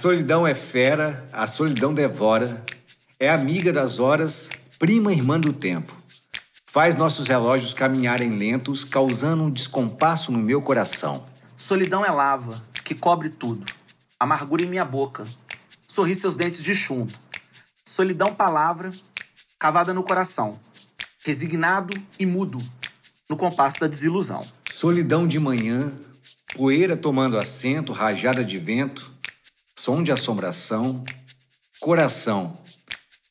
Solidão é fera, a solidão devora, é amiga das horas, prima irmã do tempo. Faz nossos relógios caminharem lentos, causando um descompasso no meu coração. Solidão é lava, que cobre tudo. Amargura em minha boca. Sorri seus dentes de chumbo. Solidão, palavra, cavada no coração. Resignado e mudo, no compasso da desilusão. Solidão de manhã, poeira tomando assento, rajada de vento, som de assombração, coração,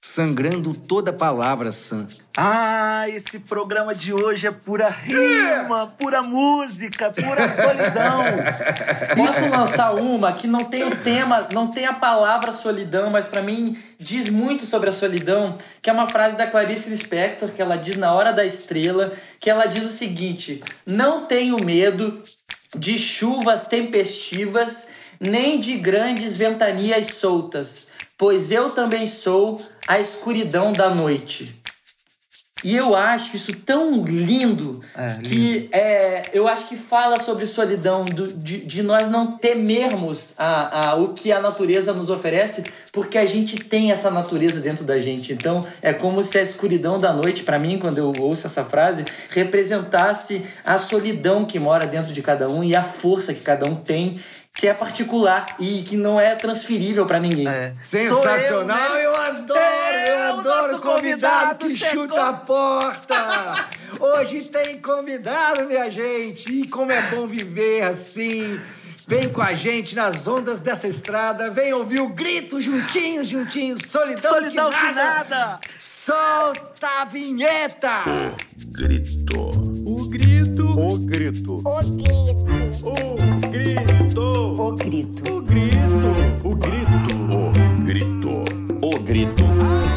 sangrando toda palavra sã. Ah, esse programa de hoje é pura rima, pura música, pura solidão. Posso lançar uma que não tem o tema, não tem a palavra solidão, mas para mim diz muito sobre a solidão, que é uma frase da Clarice Lispector, que ela diz na Hora da Estrela, que ela diz o seguinte: "Não tenho medo de chuvas tempestivas, nem de grandes ventanias soltas, pois eu também sou a escuridão da noite." E eu acho isso tão lindo É, que é, eu acho que fala sobre solidão, do- de, de nós não temermos a, a, o que a natureza nos oferece, porque a gente tem essa natureza dentro da gente. Então é como se a escuridão da noite, para mim, quando eu ouço essa frase, representasse a solidão que mora dentro de cada um e a força que cada um tem, que é particular e que não é transferível para ninguém. É. Sensacional, eu, né? eu, adoro, eu o adoro convidado convidado que chegou. chuta a porta. Hoje tem convidado, minha gente, e como é bom viver assim. Vem com a gente nas ondas dessa estrada, vem ouvir o grito juntinhos, juntinhos, solidão, Solidão que que nada. nada. Solta a vinheta! Grito. O grito. O grito. O grito, O grito. O grito, O grito. O grito. O grito. O grito. O grito.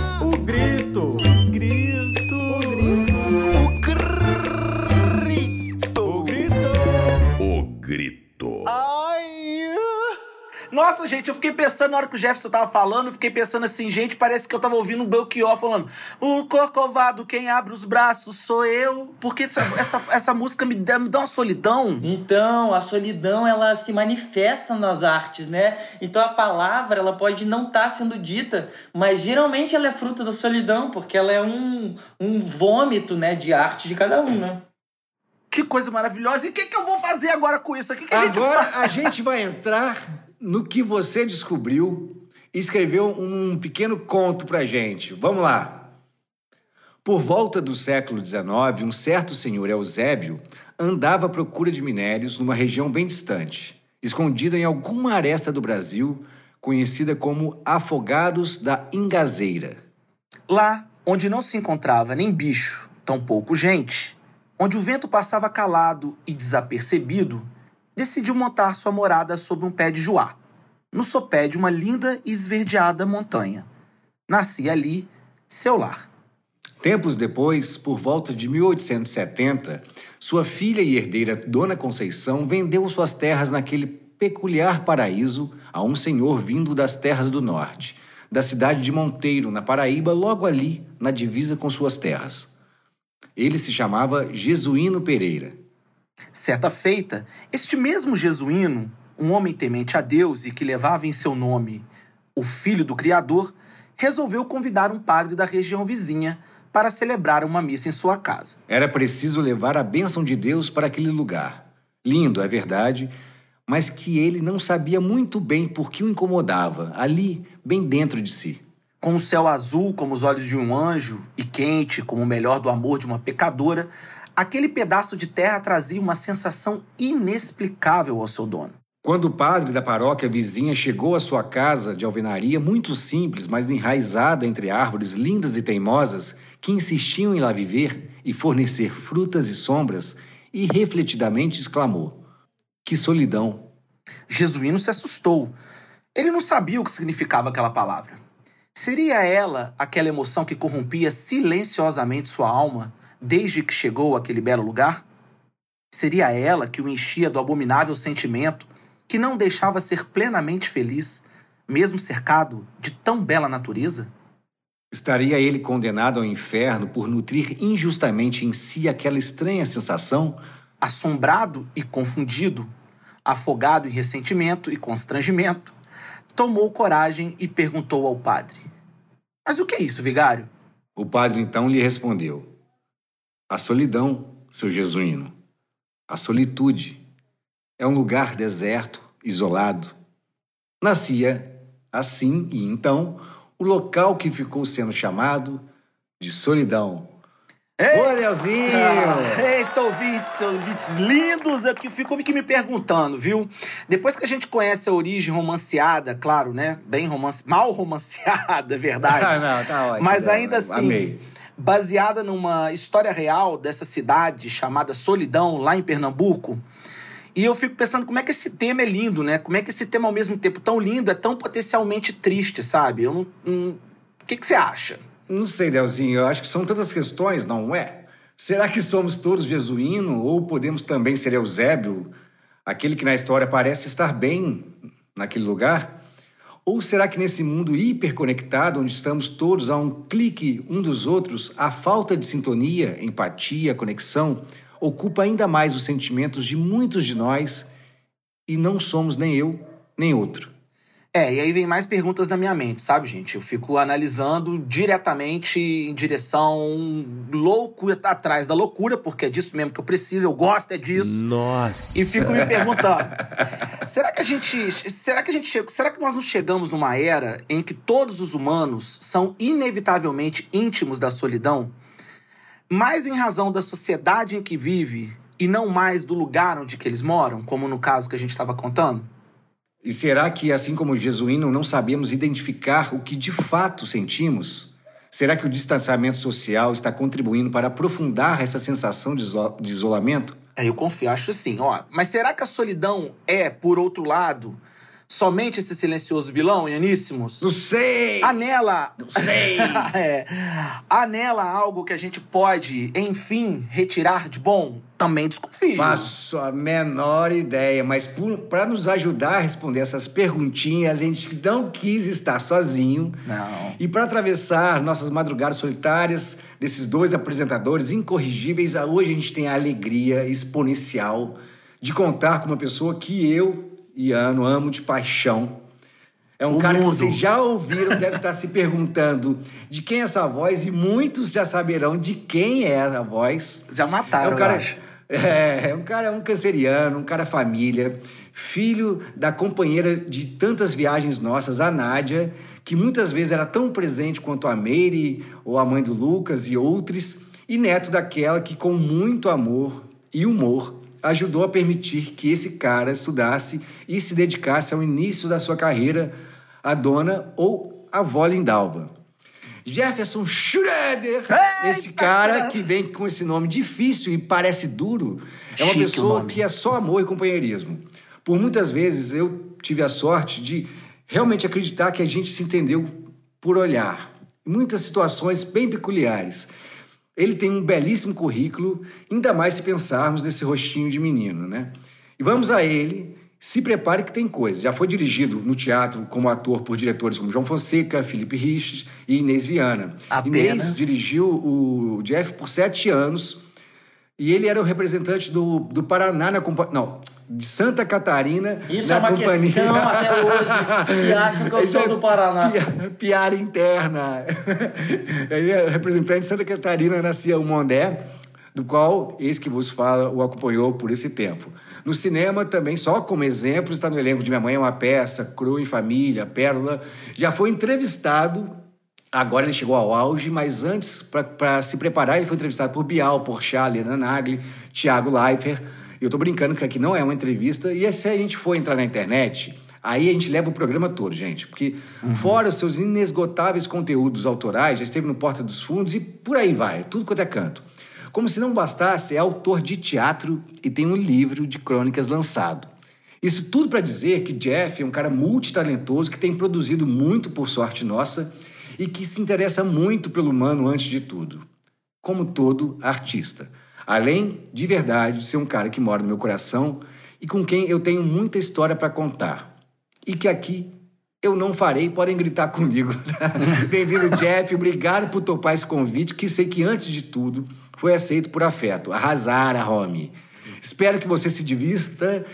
Nossa, gente, eu fiquei pensando na hora que o Jefferson tava falando, eu fiquei pensando assim, gente, parece que eu tava ouvindo o Belchior falando: O corcovado, quem abre os braços sou eu. Porque essa, essa, essa música me dá, me dá uma solidão. Então, a solidão ela se manifesta nas artes, né? Então a palavra ela pode não estar sendo dita, mas geralmente ela é fruto da solidão, porque ela é um, um vômito, né, de arte de cada um, né? Que coisa maravilhosa. E o que, que eu vou fazer agora com isso? O que, que a gente Agora faz? a gente vai entrar no que você descobriu escreveu um pequeno conto pra gente. Vamos lá. Por volta do século XIX, um certo senhor Eusébio andava à procura de minérios numa região bem distante, escondida em alguma aresta do Brasil, conhecida como Afogados da Ingazeira. Lá, onde não se encontrava nem bicho, tampouco gente, onde o vento passava calado e desapercebido, decidiu montar sua morada sob um pé de joá, no sopé de uma linda e esverdeada montanha. Nascia ali seu lar. Tempos depois, por volta de 1870, sua filha e herdeira Dona Conceição vendeu suas terras naquele peculiar paraíso a um senhor vindo das terras do norte, da cidade de Monteiro, na Paraíba, logo ali, na divisa com suas terras. Ele se chamava Jesuíno Pereira. Certa feita, este mesmo jesuíno, um homem temente a Deus e que levava em seu nome o filho do Criador, resolveu convidar um padre da região vizinha para celebrar uma missa em sua casa. Era preciso levar a bênção de Deus para aquele lugar. Lindo, é verdade, mas que ele não sabia muito bem por que o incomodava, ali, bem dentro de si. Com o céu azul como os olhos de um anjo e quente como o melhor do amor de uma pecadora, aquele pedaço de terra trazia uma sensação inexplicável ao seu dono. Quando o padre da paróquia vizinha chegou à sua casa de alvenaria, muito simples, mas enraizada entre árvores lindas e teimosas, que insistiam em lá viver e fornecer frutas e sombras, e refletidamente exclamou: Que solidão! Jesuíno se assustou. Ele não sabia o que significava aquela palavra. Seria ela aquela emoção que corrompia silenciosamente sua alma desde que chegou àquele belo lugar? Seria ela que o enchia do abominável sentimento que não deixava ser plenamente feliz, mesmo cercado de tão bela natureza? Estaria ele condenado ao inferno por nutrir injustamente em si aquela estranha sensação? assombrado e confundido, afogado em ressentimento e constrangimento, tomou coragem e perguntou ao padre: Mas o que é isso, vigário? O padre então lhe respondeu: A solidão, seu jesuíno, a solitude é um lugar deserto, isolado. Nascia assim e então o local que ficou sendo chamado de solidão. Ô, Leozinho! Eita, ouvintes, ouvintes lindos, aqui fico aqui me perguntando, viu? Depois que a gente conhece a origem romanceada, claro, né? Bem romance, mal romanceada, é verdade. Ah, não, tá ótimo. Mas ainda assim, Amei. Baseada numa história real dessa cidade chamada Solidão, lá em Pernambuco. E eu fico pensando como é que esse tema é lindo, né? Como é que esse tema, ao mesmo tempo tão lindo, é tão potencialmente triste, sabe? Eu não. não- O que, que você acha? Não sei, Leozinho, eu acho que são tantas questões, não é? Será que somos todos jesuíno ou podemos também ser Eusébio, aquele que na história parece estar bem naquele lugar? Ou será que nesse mundo hiperconectado, onde estamos todos a um clique um dos outros, a falta de sintonia, empatia, conexão ocupa ainda mais os sentimentos de muitos de nós e não somos nem eu, nem outro? É, e aí vem mais perguntas na minha mente, sabe, gente? Eu fico analisando diretamente em direção louco atrás da loucura, porque é disso mesmo que eu preciso, eu gosto é disso. Nossa. E fico me perguntando: será que a gente. Será que a gente chega, Será que nós não chegamos numa era em que todos os humanos são inevitavelmente íntimos da solidão? Mais em razão da sociedade em que vive e não mais do lugar onde que eles moram, como no caso que a gente estava contando? E será que, assim como o jesuíno, não sabemos identificar o que de fato sentimos? Será que o distanciamento social está contribuindo para aprofundar essa sensação de, iso- de isolamento? É, eu confio, acho sim. Ó, mas será que a solidão é, por outro lado, somente esse silencioso vilão, Ianíssimos? Não sei! Há nela. Não sei! é, há nela algo que a gente pode, enfim, retirar de bom? Também desconfio. Faço a menor ideia, mas para nos ajudar a responder essas perguntinhas, a gente não quis estar sozinho. Não. E para atravessar nossas madrugadas solitárias desses dois apresentadores incorrigíveis, hoje a gente tem a alegria exponencial de contar com uma pessoa que eu, Iano, amo de paixão. É um O cara mundo. que vocês já ouviram, deve estar se perguntando de quem é essa voz, e muitos já saberão de quem é a voz. Já mataram, É um cara, é, é um cara, um canceriano, um cara família, filho da companheira de tantas viagens nossas, a Nádia, que muitas vezes era tão presente quanto a Meire ou a mãe do Lucas e outros, e neto daquela que com muito amor e humor ajudou a permitir que esse cara estudasse e se dedicasse ao início da sua carreira, a dona ou a avó Lindalva. Jefferson Schroeder, esse cara que vem com esse nome difícil e parece duro, é uma Chique pessoa que é só amor e companheirismo. Por muitas vezes eu tive a sorte de realmente acreditar que a gente se entendeu por olhar. Em muitas situações bem peculiares. Ele tem um belíssimo currículo, ainda mais se pensarmos nesse rostinho de menino, né? E vamos a ele. Se prepare que tem coisa. Já foi dirigido no teatro como ator por diretores como João Fonseca, Felipe Riches e Inês Viana. Apenas? Inês dirigiu o Jeff por sete anos e ele era o representante do, do Paraná na companhia. Não, de Santa Catarina Isso na é uma companhia. questão até hoje, que acham que eu Isso sou é do Paraná. pia- piada interna. É representante de Santa Catarina, nascia o Mondé, do qual esse que vos fala o acompanhou por esse tempo. No cinema também, só como exemplo, está no elenco de Minha Mãe é uma Peça, Cru em Família, Pérola. Já foi entrevistado, agora ele chegou ao auge, mas antes, para se preparar, ele foi entrevistado por Bial, Porchat, Lena Nagli, Thiago Leifert. Eu tô brincando que aqui não é uma entrevista. E se a gente for entrar na internet, aí a gente leva o programa todo, gente. Porque fora os seus inesgotáveis conteúdos autorais, já esteve no Porta dos Fundos e por aí vai, tudo quanto é canto. Como se não bastasse, é autor de teatro e tem um livro de crônicas lançado. Isso tudo para dizer que Jeff é um cara multitalentoso que tem produzido muito por sorte nossa e que se interessa muito pelo humano antes de tudo. Como todo artista. Além, de verdade, de ser um cara que mora no meu coração e com quem eu tenho muita história para contar. E que aqui eu não farei, podem gritar comigo. Bem-vindo, Jeff. Obrigado por topar esse convite, que sei que, antes de tudo, foi aceito por afeto. Arrasara, homie. Espero que você se divirta.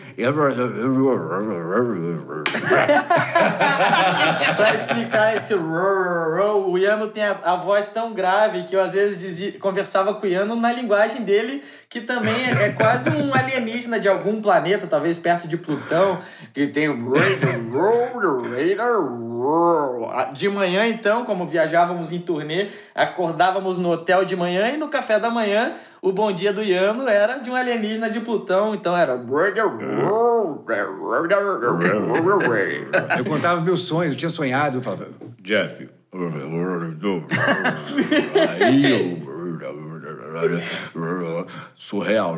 pra explicar esse o Iano tem a, a voz tão grave que eu às vezes dizia, conversava com o Iano na linguagem dele, que também é, é quase um alienígena de algum planeta, talvez perto de Plutão, que tem o de manhã então, como viajávamos em turnê, acordávamos no hotel de manhã e no café da manhã o bom dia do Iano era de um alienígena de Plutão, então era Eu contava meus sonhos, eu tinha sonhado, eu falava, Jeff. Aí eu. Surreal.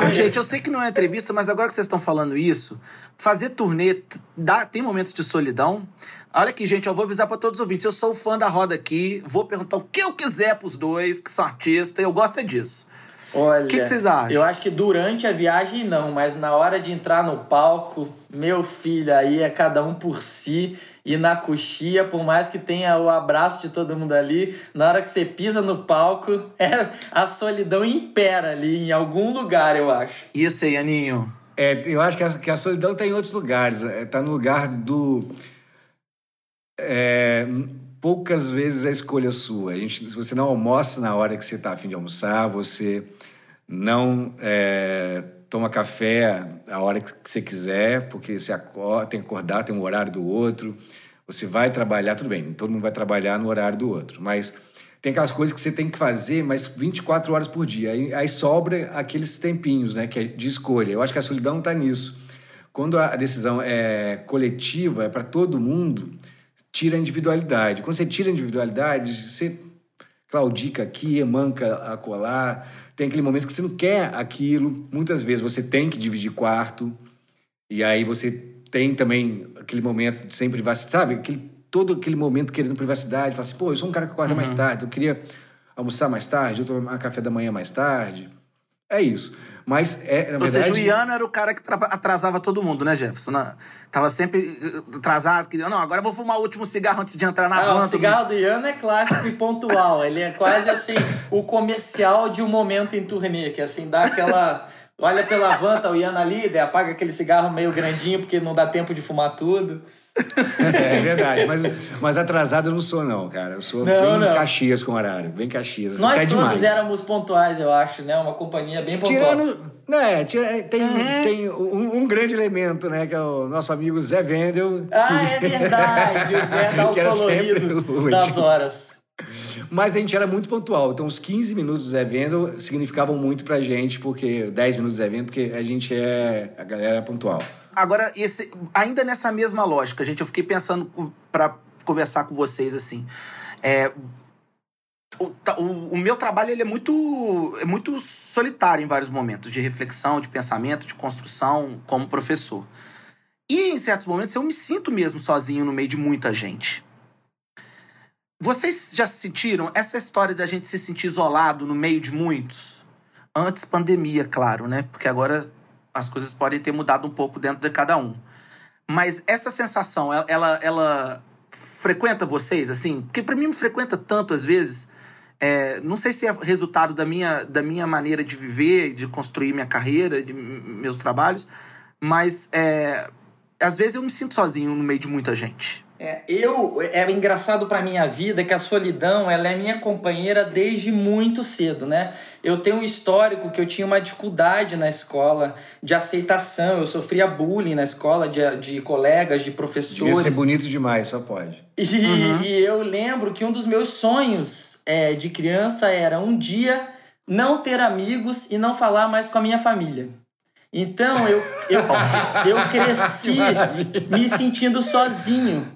Ah, gente, eu sei que não é entrevista, mas agora que vocês estão falando isso, fazer turnê dá, tem momentos de solidão. Olha aqui, gente, eu vou avisar pra todos os ouvintes. Eu sou fã da roda aqui, vou perguntar o que eu quiser pros dois, que são artistas, eu gosto é disso. Olha, O que que vocês acham? Eu acho que durante a viagem não, mas na hora de entrar no palco, meu filho, aí é cada um por si. E na coxia, por mais que tenha o abraço de todo mundo ali, na hora que você pisa no palco, é, a solidão impera ali em algum lugar, eu acho. Isso aí, Aninho. É, eu acho que a, que a solidão está em outros lugares. Está no lugar do. é, poucas vezes a escolha sua. A gente, você não almoça na hora que você está afim de almoçar, você não é, toma café a hora que você quiser, porque você acorda, tem que acordar, tem um horário do outro. Você vai trabalhar, tudo bem, todo mundo vai trabalhar no horário do outro, mas tem aquelas coisas que você tem que fazer, mas 24 horas por dia. Aí, aí sobra aqueles tempinhos, né, que é de escolha. Eu acho que a solidão está nisso. Quando a decisão é coletiva, é para todo mundo, tira a individualidade. Quando você tira a individualidade, você claudica aqui, manca a colar. Tem aquele momento que você não quer aquilo. Muitas vezes você tem que dividir quarto. E aí você tem também aquele momento de sem privacidade, sabe? Aquele, todo aquele momento querendo privacidade. Fala assim, pô, eu sou um cara que acorda mais tarde, eu queria almoçar mais tarde, eu tomar café da manhã mais tarde. É isso. Mas, é, na Ou seja, verdade... o Iano era o cara que tra- atrasava todo mundo, né, Jefferson? Na- Tava sempre eh, atrasado, queria, não, agora eu vou fumar o último cigarro antes de entrar na van. o cigarro do Iano é clássico e pontual. Ele é quase assim, o comercial de um momento em turnê, que assim, dá aquela. Olha pela van, tá o Iano ali, apaga aquele cigarro meio grandinho, porque não dá tempo de fumar tudo. É verdade, mas, mas atrasado eu não sou, não, cara. Eu sou Não, bem não. Caxias com horário, bem Caxias. Nós até todos demais. éramos pontuais, eu acho, né? Uma companhia bem pontual. Tirando. Né, tira- tem, Uhum. tem um, um grande elemento, né? Que é o nosso amigo Zé Vendel. Ah, é verdade, o Zé dá o Que colorido das horas. Mas a gente era muito pontual. Então, os 15 minutos do Zé Vendel significavam muito pra gente, porque 10 minutos do Zé Vendel, porque a gente é. A galera é pontual. Agora, esse, ainda nessa mesma lógica, gente, eu fiquei pensando para conversar com vocês assim. É, o, o- o meu trabalho ele é muito, é muito solitário em vários momentos de reflexão, de pensamento, de construção como professor. E em certos momentos eu me sinto mesmo sozinho no meio de muita gente. Vocês já sentiram essa história da gente se sentir isolado no meio de muitos? Antes pandemia, claro, né? Porque agora as coisas podem ter mudado um pouco dentro de cada um. Mas essa sensação, ela, ela, frequenta vocês, assim? Porque pra mim me frequenta tanto às vezes. É, não sei se é resultado da minha, da minha maneira de viver, de construir minha carreira, de meus trabalhos, mas é, às vezes eu me sinto sozinho no meio de muita gente. É, eu é engraçado pra minha vida que a solidão ela é minha companheira desde muito cedo, né? Eu tenho um histórico que eu tinha uma dificuldade na escola de aceitação, eu sofria bullying na escola de, de colegas, de professores. ser bonito demais, só pode. E, e eu lembro que um dos meus sonhos é, de criança era um dia não ter amigos e não falar mais com a minha família. Então eu, eu, eu cresci me sentindo sozinho.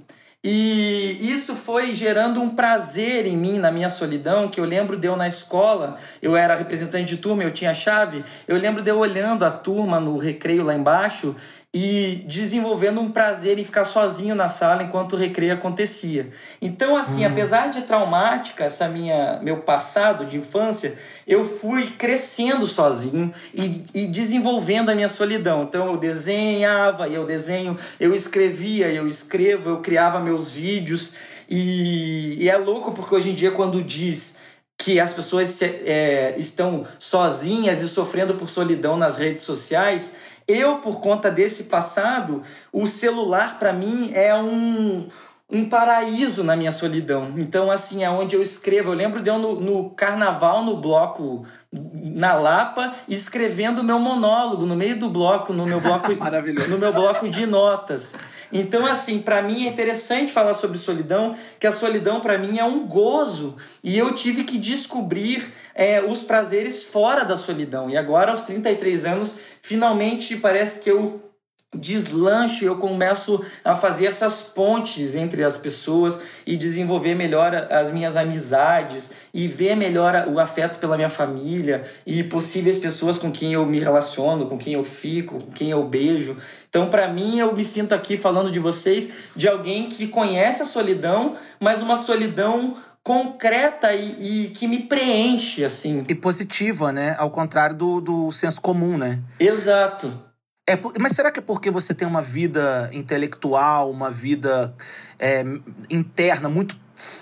E isso foi gerando um prazer em mim, na minha solidão, que eu lembro de eu na escola, eu era representante de turma, eu tinha chave, eu lembro de eu olhando a turma no recreio lá embaixo e desenvolvendo um prazer em ficar sozinho na sala enquanto o recreio acontecia. Então, assim, apesar de traumática essa minha meu passado de infância, eu fui crescendo sozinho e, e desenvolvendo a minha solidão. Então, eu desenhava, eu desenho, eu escrevia, eu escrevo, eu criava meus vídeos e, e é louco porque hoje em dia quando diz que as pessoas se- é, estão sozinhas e sofrendo por solidão nas redes sociais. Eu, por conta desse passado, o celular para mim é um, um paraíso na minha solidão. Então, assim, é onde eu escrevo. Eu lembro de eu no, no carnaval, no bloco na Lapa, escrevendo o meu monólogo no meio do bloco, no meu bloco, no meu bloco de notas. Então, assim, para mim é interessante falar sobre solidão, que a solidão para mim é um gozo e eu tive que descobrir é, os prazeres fora da solidão. E agora, aos 33 anos, finalmente parece que eu deslancho, eu começo a fazer essas pontes entre as pessoas e desenvolver melhor as minhas amizades e ver melhor o afeto pela minha família e possíveis pessoas com quem eu me relaciono, com quem eu fico, com quem eu beijo. Então, para mim, eu me sinto aqui falando de vocês, de alguém que conhece a solidão, mas uma solidão concreta e, e que me preenche, assim. E positiva, né? Ao contrário do, do senso comum, né? Exato. É, mas será que é porque você tem uma vida intelectual, uma vida é, interna muito,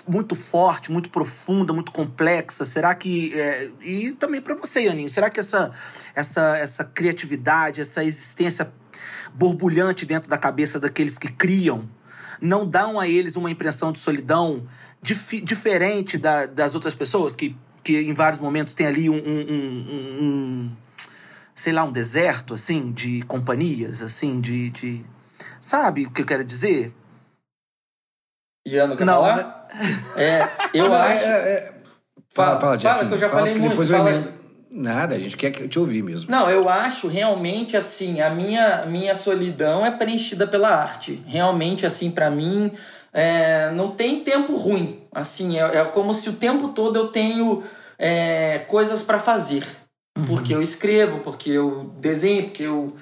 muito forte, muito profunda, muito complexa? Será que. é, e também para você, Ianinho, será que essa, essa, essa criatividade, essa existência borbulhante dentro da cabeça daqueles que criam não dão a eles uma impressão de solidão difi- diferente da- das outras pessoas que, que em vários momentos tem ali um- um- um- um- sei lá, um deserto, assim, de companhias, assim, de. de... Sabe o que eu quero dizer? Iano, quer Não, falar? É, eu Não, acho. é- é- Fala, fala, Jeff. fala, que eu já Fala, falei muito, Depois eu fala. emendo. Nada, a gente quer que- te ouvir mesmo. Não, eu acho realmente assim, a minha, minha solidão é preenchida pela arte. Realmente, assim, pra mim, é, não tem tempo ruim. Assim, é, é como se o tempo todo eu tenho é, coisas pra fazer. Porque eu escrevo, porque eu desenho, porque eu.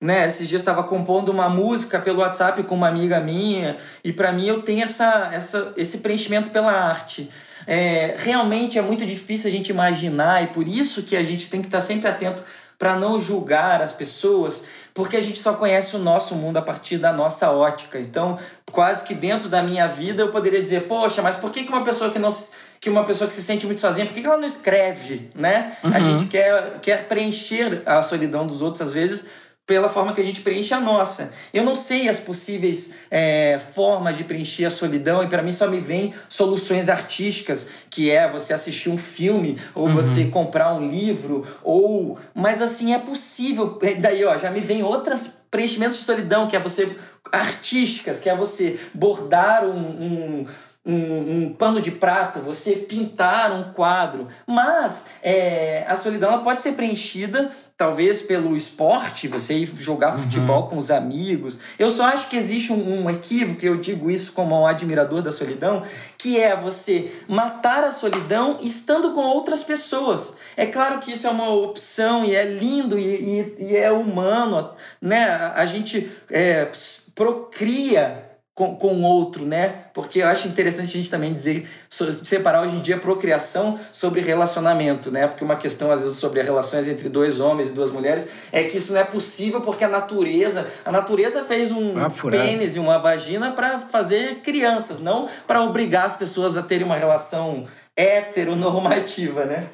Né, esses dias estava compondo uma música pelo WhatsApp com uma amiga minha, e pra mim eu tenho essa, essa, esse preenchimento pela arte. É, realmente é muito difícil a gente imaginar, e por isso que a gente tem que estar sempre atento para não julgar as pessoas, porque a gente só conhece o nosso mundo a partir da nossa ótica. Então, quase que dentro da minha vida eu poderia dizer, poxa, mas por que que uma pessoa que não se- que uma pessoa que se sente muito sozinha, por que que ela não escreve, né? A gente quer, quer preencher a solidão dos outros às vezes pela forma que a gente preenche a nossa. Eu não sei as possíveis é, formas de preencher a solidão e para mim só me vem soluções artísticas, que é você assistir um filme ou você comprar um livro ou, mas assim é possível. É, Daí ó, já me vem outras preenchimentos de solidão, que é você artísticas, que é você bordar um, um um, um pano de prata, você pintar um quadro. Mas é, a solidão ela pode ser preenchida, talvez pelo esporte, você ir jogar futebol com os amigos. Eu só acho que existe um, um equívoco, eu digo isso como um admirador da solidão, que é você matar a solidão estando com outras pessoas. É claro que isso é uma opção e é lindo e, e, e é humano, né? A, a gente é, procria com, com outro, né? Porque eu acho interessante a gente também dizer, separar hoje em dia procriação sobre relacionamento, né? Porque uma questão, às vezes, sobre as relações entre dois homens e duas mulheres é que isso não é possível porque a natureza, a natureza fez um Ah, pênis e uma vagina para fazer crianças, não para obrigar as pessoas a terem uma relação heteronormativa, né?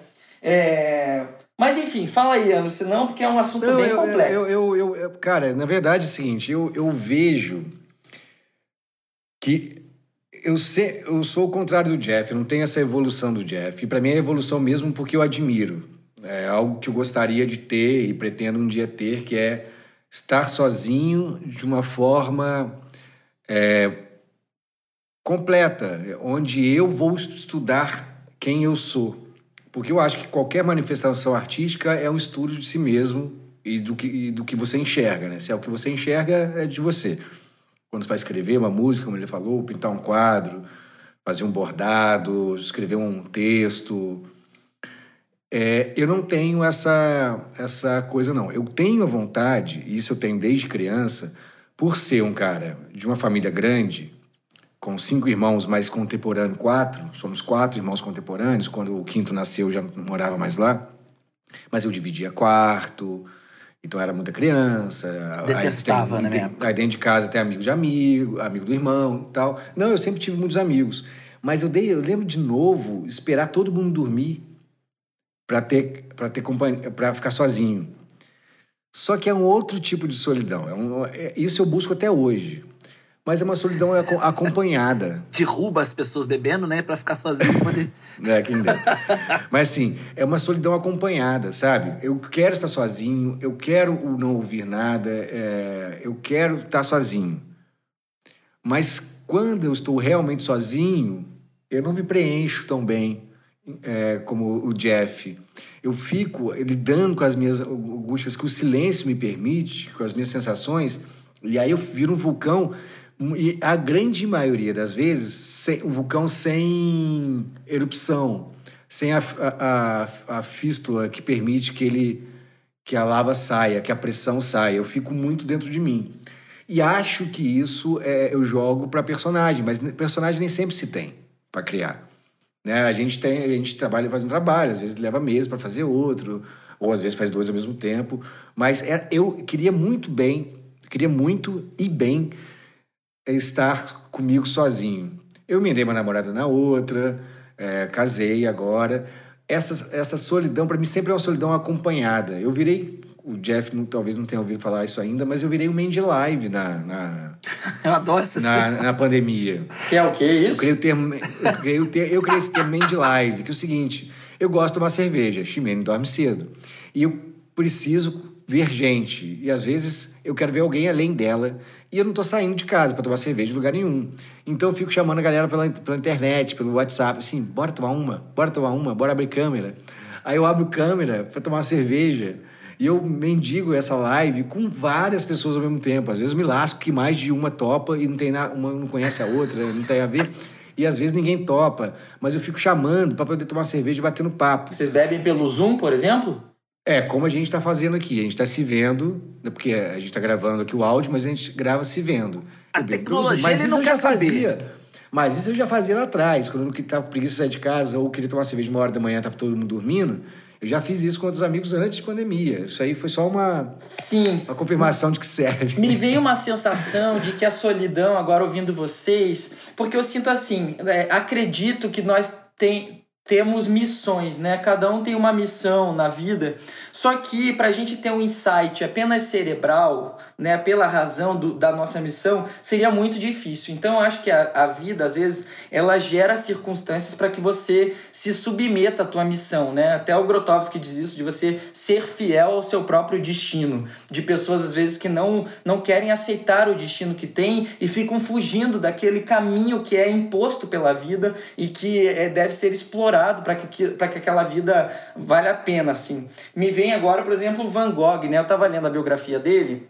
É... Mas enfim, fala aí, Ano, senão, porque é um assunto Não, bem eu, complexo. eu, eu, eu- eu- cara, na verdade é o seguinte, eu, eu vejo que eu, se, eu sou o contrário do Jeff, não tenho essa evolução do Jeff. E para mim é evolução mesmo porque eu admiro. É algo que eu gostaria de ter e pretendo um dia ter, que é estar sozinho de uma forma é, completa, onde eu vou estudar quem eu sou. Porque eu acho que qualquer manifestação artística é um estudo de si mesmo e do que, e do que você enxerga, né? Se é o que você enxerga, é de você. Quando você vai escrever uma música, como ele falou, pintar um quadro, fazer um bordado, escrever um texto. É, eu não tenho essa, essa coisa, não. Eu tenho a vontade, e isso eu tenho desde criança, por ser um cara de uma família grande, com cinco irmãos mais contemporâneos, quatro, somos quatro irmãos contemporâneos, quando o quinto nasceu eu já não morava mais lá, mas eu dividia quarto, então era muita criança. aí Detestava, tem- né, tem- minha época? Aí dentro de casa tem amigo de amigo, amigo do irmão e tal. Não, eu sempre tive muitos amigos. Mas eu, dei, eu lembro de novo esperar todo mundo dormir para ter, pra ter companhia, para ficar sozinho. Só que é um outro tipo de solidão. É um- é- isso eu busco até hoje. Mas é uma solidão aco- acompanhada. Derruba as pessoas bebendo, né? Pra ficar sozinho. poder- né? Quem dera. Mas assim, é uma solidão acompanhada, sabe? Eu quero estar sozinho, eu quero não ouvir nada, é, eu quero estar sozinho. Mas quando eu estou realmente sozinho, eu não me preencho tão bem é, como o Jeff. Eu fico lidando com as minhas angústias que o silêncio me permite, com as minhas sensações, e aí eu viro um vulcão. E a grande maioria das vezes, sem, um vulcão sem erupção, sem a, a, a, a fístula que permite que ele que a lava saia, que a pressão saia. Eu fico muito dentro de mim. E acho que isso é, eu jogo para personagem, mas personagem nem sempre se tem para criar. Né? A gente tem, a gente trabalha, faz um trabalho, às vezes leva meses para fazer outro, ou às vezes faz dois ao mesmo tempo. Mas é, eu queria muito bem, queria muito e bem estar comigo sozinho. Eu emendei uma namorada na outra, é, casei agora. Essa, essa solidão, para mim, sempre é uma solidão acompanhada. Eu virei. O Jeff não- talvez não tenha ouvido falar isso ainda, mas eu virei o Mandy Live na, na, Eu adoro essa na, na pandemia. Que é o que Eu isso? criei, o termo, eu, criei o ter, eu criei esse termo Mandy Live, que é o seguinte: eu gosto de tomar cerveja, Ximene dorme cedo. E eu preciso ver gente. E às vezes eu quero ver alguém além dela. E eu não tô saindo de casa para tomar cerveja em lugar nenhum. Então eu fico chamando a galera pela, pela internet, pelo WhatsApp, assim, bora tomar uma, bora tomar uma, bora abrir câmera. Aí eu abro câmera para tomar uma cerveja. E eu mendigo essa live com várias pessoas ao mesmo tempo. Às vezes me lasco que mais de uma topa e não tem na, uma não conhece a outra, não tem a ver. E às vezes ninguém topa, mas eu fico chamando para poder tomar cerveja e batendo papo. Vocês bebem pelo Zoom, por exemplo? É, como a gente está fazendo aqui. A gente está se vendo, né, porque a gente está gravando aqui o áudio, mas a gente grava se vendo. A tecnologia, mas ele isso não eu já quer saber. fazia. Mas isso eu já fazia lá atrás, quando eu não estava com preguiça de sair de casa ou queria tomar cerveja uma hora da manhã, tava todo mundo dormindo. Eu já fiz isso com outros amigos antes de pandemia. Isso aí foi só uma, Sim. uma confirmação de que serve. Me veio uma sensação de que a solidão, agora ouvindo vocês, porque eu sinto assim, é, acredito que nós tem, temos missões, né? Cada um tem uma missão na vida. Só que para a gente ter um insight apenas cerebral, né, pela razão do- da nossa missão, seria muito difícil. Então eu acho que a, a vida, às vezes, ela gera circunstâncias para que você se submeta à tua missão, né? Até o Grotowski diz isso, de você ser fiel ao seu próprio destino. De pessoas, às vezes, que não, não querem aceitar o destino que tem e ficam fugindo daquele caminho que é imposto pela vida e que é, deve ser explorado para que, que, que aquela vida valha a pena, assim. Me vem agora, por exemplo, Van Gogh, né? Eu tava lendo a biografia dele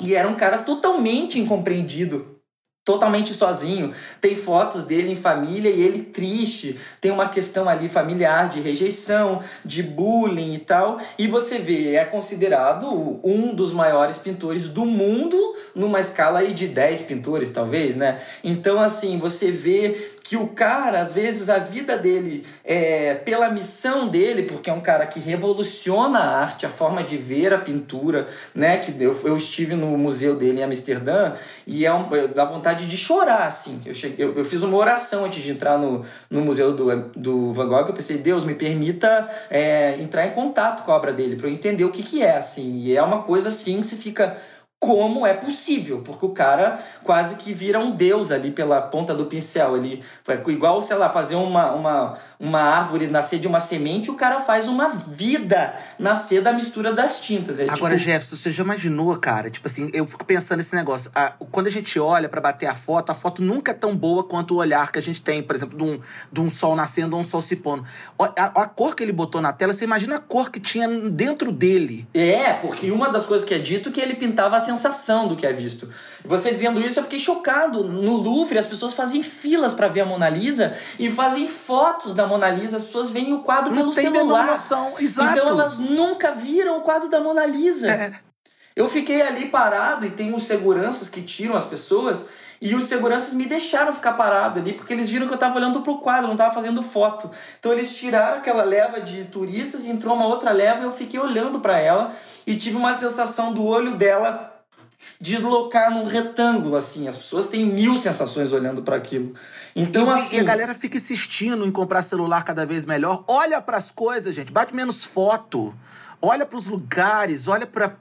e era um cara totalmente incompreendido totalmente sozinho. Tem fotos dele em família e ele triste. Tem uma questão ali familiar de rejeição, de bullying e tal. E você vê, é considerado um dos maiores pintores do mundo numa escala aí de 10 pintores, talvez, né? Então, assim, você vê que o cara, às vezes, a vida dele é pela missão dele, porque é um cara que revoluciona a arte, a forma de ver a pintura, né? Que eu, eu estive no museu dele em Amsterdã e é um, dá vontade de chorar, assim. Eu, cheguei, eu, eu fiz uma oração antes de entrar no, no museu do, do Van Gogh. Eu pensei, Deus, me permita é, entrar em contato com a obra dele, para eu entender o que, que é, assim. E é uma coisa assim que você fica como é possível, porque o cara quase que vira um deus ali pela ponta do pincel. Ele foi igual, sei lá, fazer uma, uma, uma árvore nascer de uma semente, o cara faz uma vida nascer da mistura das tintas. É Agora, tipo, Jefferson, você já imaginou, cara? Tipo assim, eu fico pensando nesse negócio. A- quando a gente olha pra bater a foto, a foto nunca é tão boa quanto o olhar que a gente tem, por exemplo, de um, de um sol nascendo ou um sol se pondo. A, a cor que ele botou na tela, você imagina a cor que tinha dentro dele. É, porque uma das coisas que é dito é que ele pintava a sensação do que é visto. Você dizendo isso, eu fiquei chocado. No Louvre, as pessoas fazem filas para ver a Mona Lisa e fazem fotos da Mona Lisa. As pessoas veem o quadro Não pelo celular. noção. Exato. Então elas nunca viram o quadro da Mona Lisa. É. Eu fiquei ali parado e tem uns seguranças que tiram as pessoas e os seguranças me deixaram ficar parado ali porque eles viram que eu tava olhando pro quadro, não tava fazendo foto. Então eles tiraram aquela leva de turistas e entrou uma outra leva e eu fiquei olhando para ela e tive uma sensação do olho dela deslocar num retângulo, assim. As pessoas têm mil sensações olhando para aquilo. Então, e, assim. e a galera fica insistindo em comprar celular cada vez melhor. Olha para as coisas, gente. Bate menos foto. Olha para os lugares, olha para.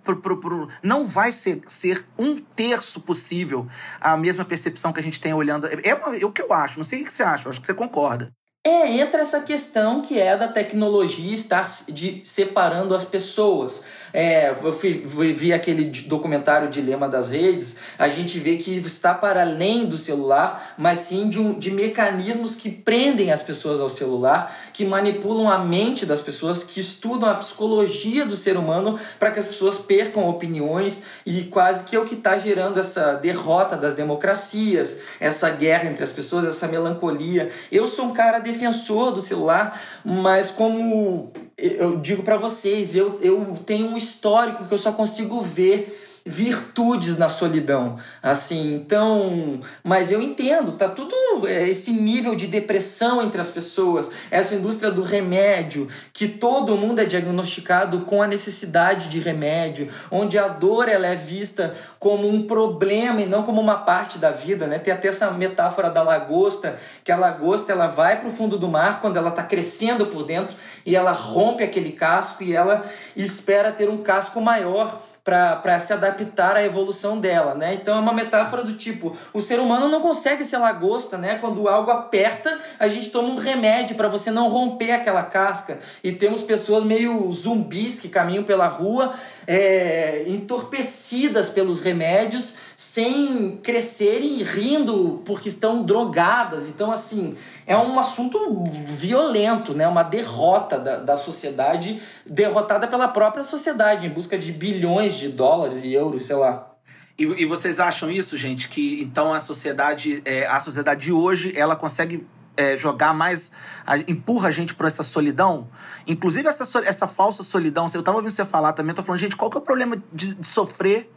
Não vai ser, ser um terço possível a mesma percepção que a gente tem olhando. É, é, é o que eu acho, não sei o que você acha, acho que você concorda. É, entra essa questão que é da tecnologia estar de, separando as pessoas. É, eu fui, vi aquele documentário Dilema das Redes, a gente vê que está para além do celular, mas sim de, um, de mecanismos que prendem as pessoas ao celular, que manipulam a mente das pessoas, que estudam a psicologia do ser humano para que as pessoas percam opiniões e quase que é o que está gerando essa derrota das democracias, essa guerra entre as pessoas, essa melancolia. Eu sou um cara defensor do celular, mas como eu digo para vocês, eu, eu tenho um histórico que eu só consigo ver virtudes na solidão. Assim, então, mas eu entendo, tá tudo é, esse nível de depressão entre as pessoas, essa indústria do remédio, que todo mundo é diagnosticado com a necessidade de remédio, onde a dor ela é vista como um problema e não como uma parte da vida, né? Tem até essa metáfora da lagosta, que a lagosta ela vai para o fundo do mar quando ela está crescendo por dentro e ela rompe aquele casco e ela espera ter um casco maior para se adaptar à evolução dela, né? Então é uma metáfora do tipo, o ser humano não consegue ser lagosta, né? Quando algo aperta, a gente toma um remédio para você não romper aquela casca. E temos pessoas meio zumbis que caminham pela rua, é, entorpecidas pelos remédios, sem crescerem rindo porque estão drogadas. Então, assim, é um assunto violento, né? Uma derrota da, da sociedade, derrotada pela própria sociedade, em busca de bilhões de dólares e euros, sei lá. E, e vocês acham isso, gente? Que então a sociedade, é, a sociedade de hoje, ela consegue é, jogar mais. A, empurra a gente para essa solidão. Inclusive, essa, essa falsa solidão. Eu tava ouvindo você falar também, eu tô falando, gente, qual que é o problema de, de sofrer?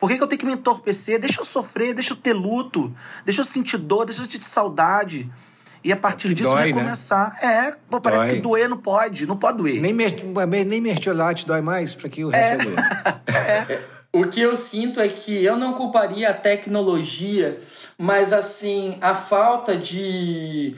Por que, que, eu tenho que me entorpecer? Deixa eu sofrer, deixa eu ter luto, deixa eu sentir dor, deixa eu sentir saudade. E a partir Que disso dói, né? recomeçar. É, pô, parece Dói. que doer não pode, não pode doer. Nem, mer nem mertiolate dói mais, pra que o resto vai doer. O que eu sinto é que eu não culparia a tecnologia, mas assim, a falta de,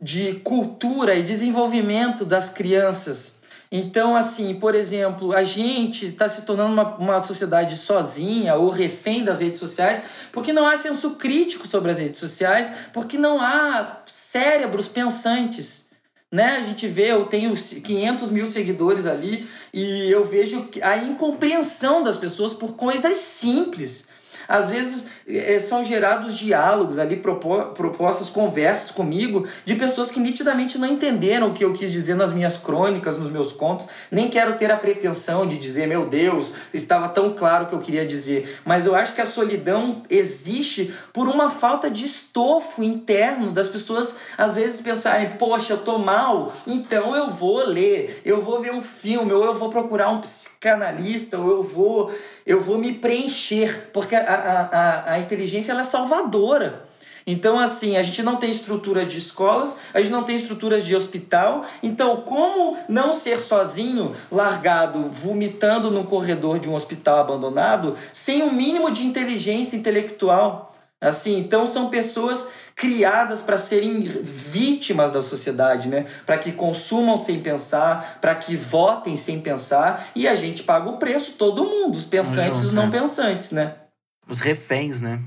de cultura e desenvolvimento das crianças. Então, assim, por exemplo, a gente está se tornando uma, uma sociedade sozinha ou refém das redes sociais porque não há senso crítico sobre as redes sociais, porque não há cérebros pensantes né? A gente vê, eu tenho 500 mil seguidores ali e eu vejo a incompreensão das pessoas por coisas simples. Às vezes eh, são gerados diálogos ali, propo- propostas, conversas comigo de pessoas que nitidamente não entenderam o que eu quis dizer nas minhas crônicas, nos meus contos. Nem quero ter a pretensão de dizer, meu Deus, estava tão claro o que eu queria dizer. Mas eu acho que a solidão existe por uma falta de estofo interno das pessoas às vezes pensarem, poxa, eu tô mal, então eu vou ler, eu vou ver um filme, ou eu vou procurar um psicanalista, ou eu vou, eu vou me preencher, porque a, a, a, inteligência ela é salvadora. Então, assim, a gente não tem estrutura de escolas, a gente não tem estruturas de hospital. Então, como não ser sozinho, largado, vomitando no corredor de um hospital abandonado, sem um mínimo de inteligência intelectual? Assim, então são pessoas criadas para serem vítimas da sociedade, né? Para que consumam sem pensar, para que votem sem pensar, e a gente paga o preço, todo mundo, os pensantes e os não né? pensantes, né? Os reféns, né?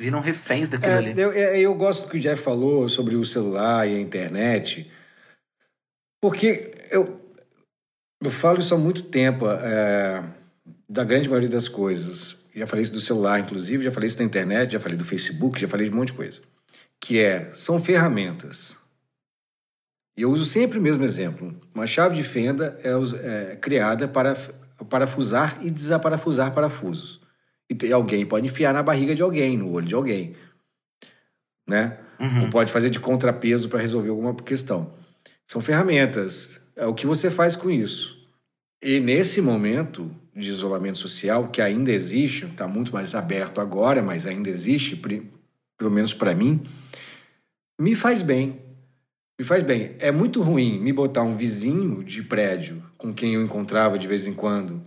Viram reféns daquilo É, ali. eu, é, eu gosto do que o Jeff falou sobre o celular e a internet, porque eu, eu falo isso há muito tempo, é, da grande maioria das coisas. Já falei isso do celular, inclusive, já falei isso da internet, já falei do Facebook, já falei de um monte de coisa. Que é, são ferramentas. E eu uso sempre o mesmo exemplo. Uma chave de fenda é, é criada para parafusar e desaparafusar parafusos. E alguém pode enfiar na barriga de alguém, no olho de alguém. Né? Uhum. Ou pode fazer de contrapeso para resolver alguma questão. São ferramentas. É o que você faz com isso. E nesse momento de isolamento social, que ainda existe, está muito mais aberto agora, mas ainda existe, pelo menos para mim, me faz bem. Me faz bem. É muito ruim me botar um vizinho de prédio com quem eu encontrava de vez em quando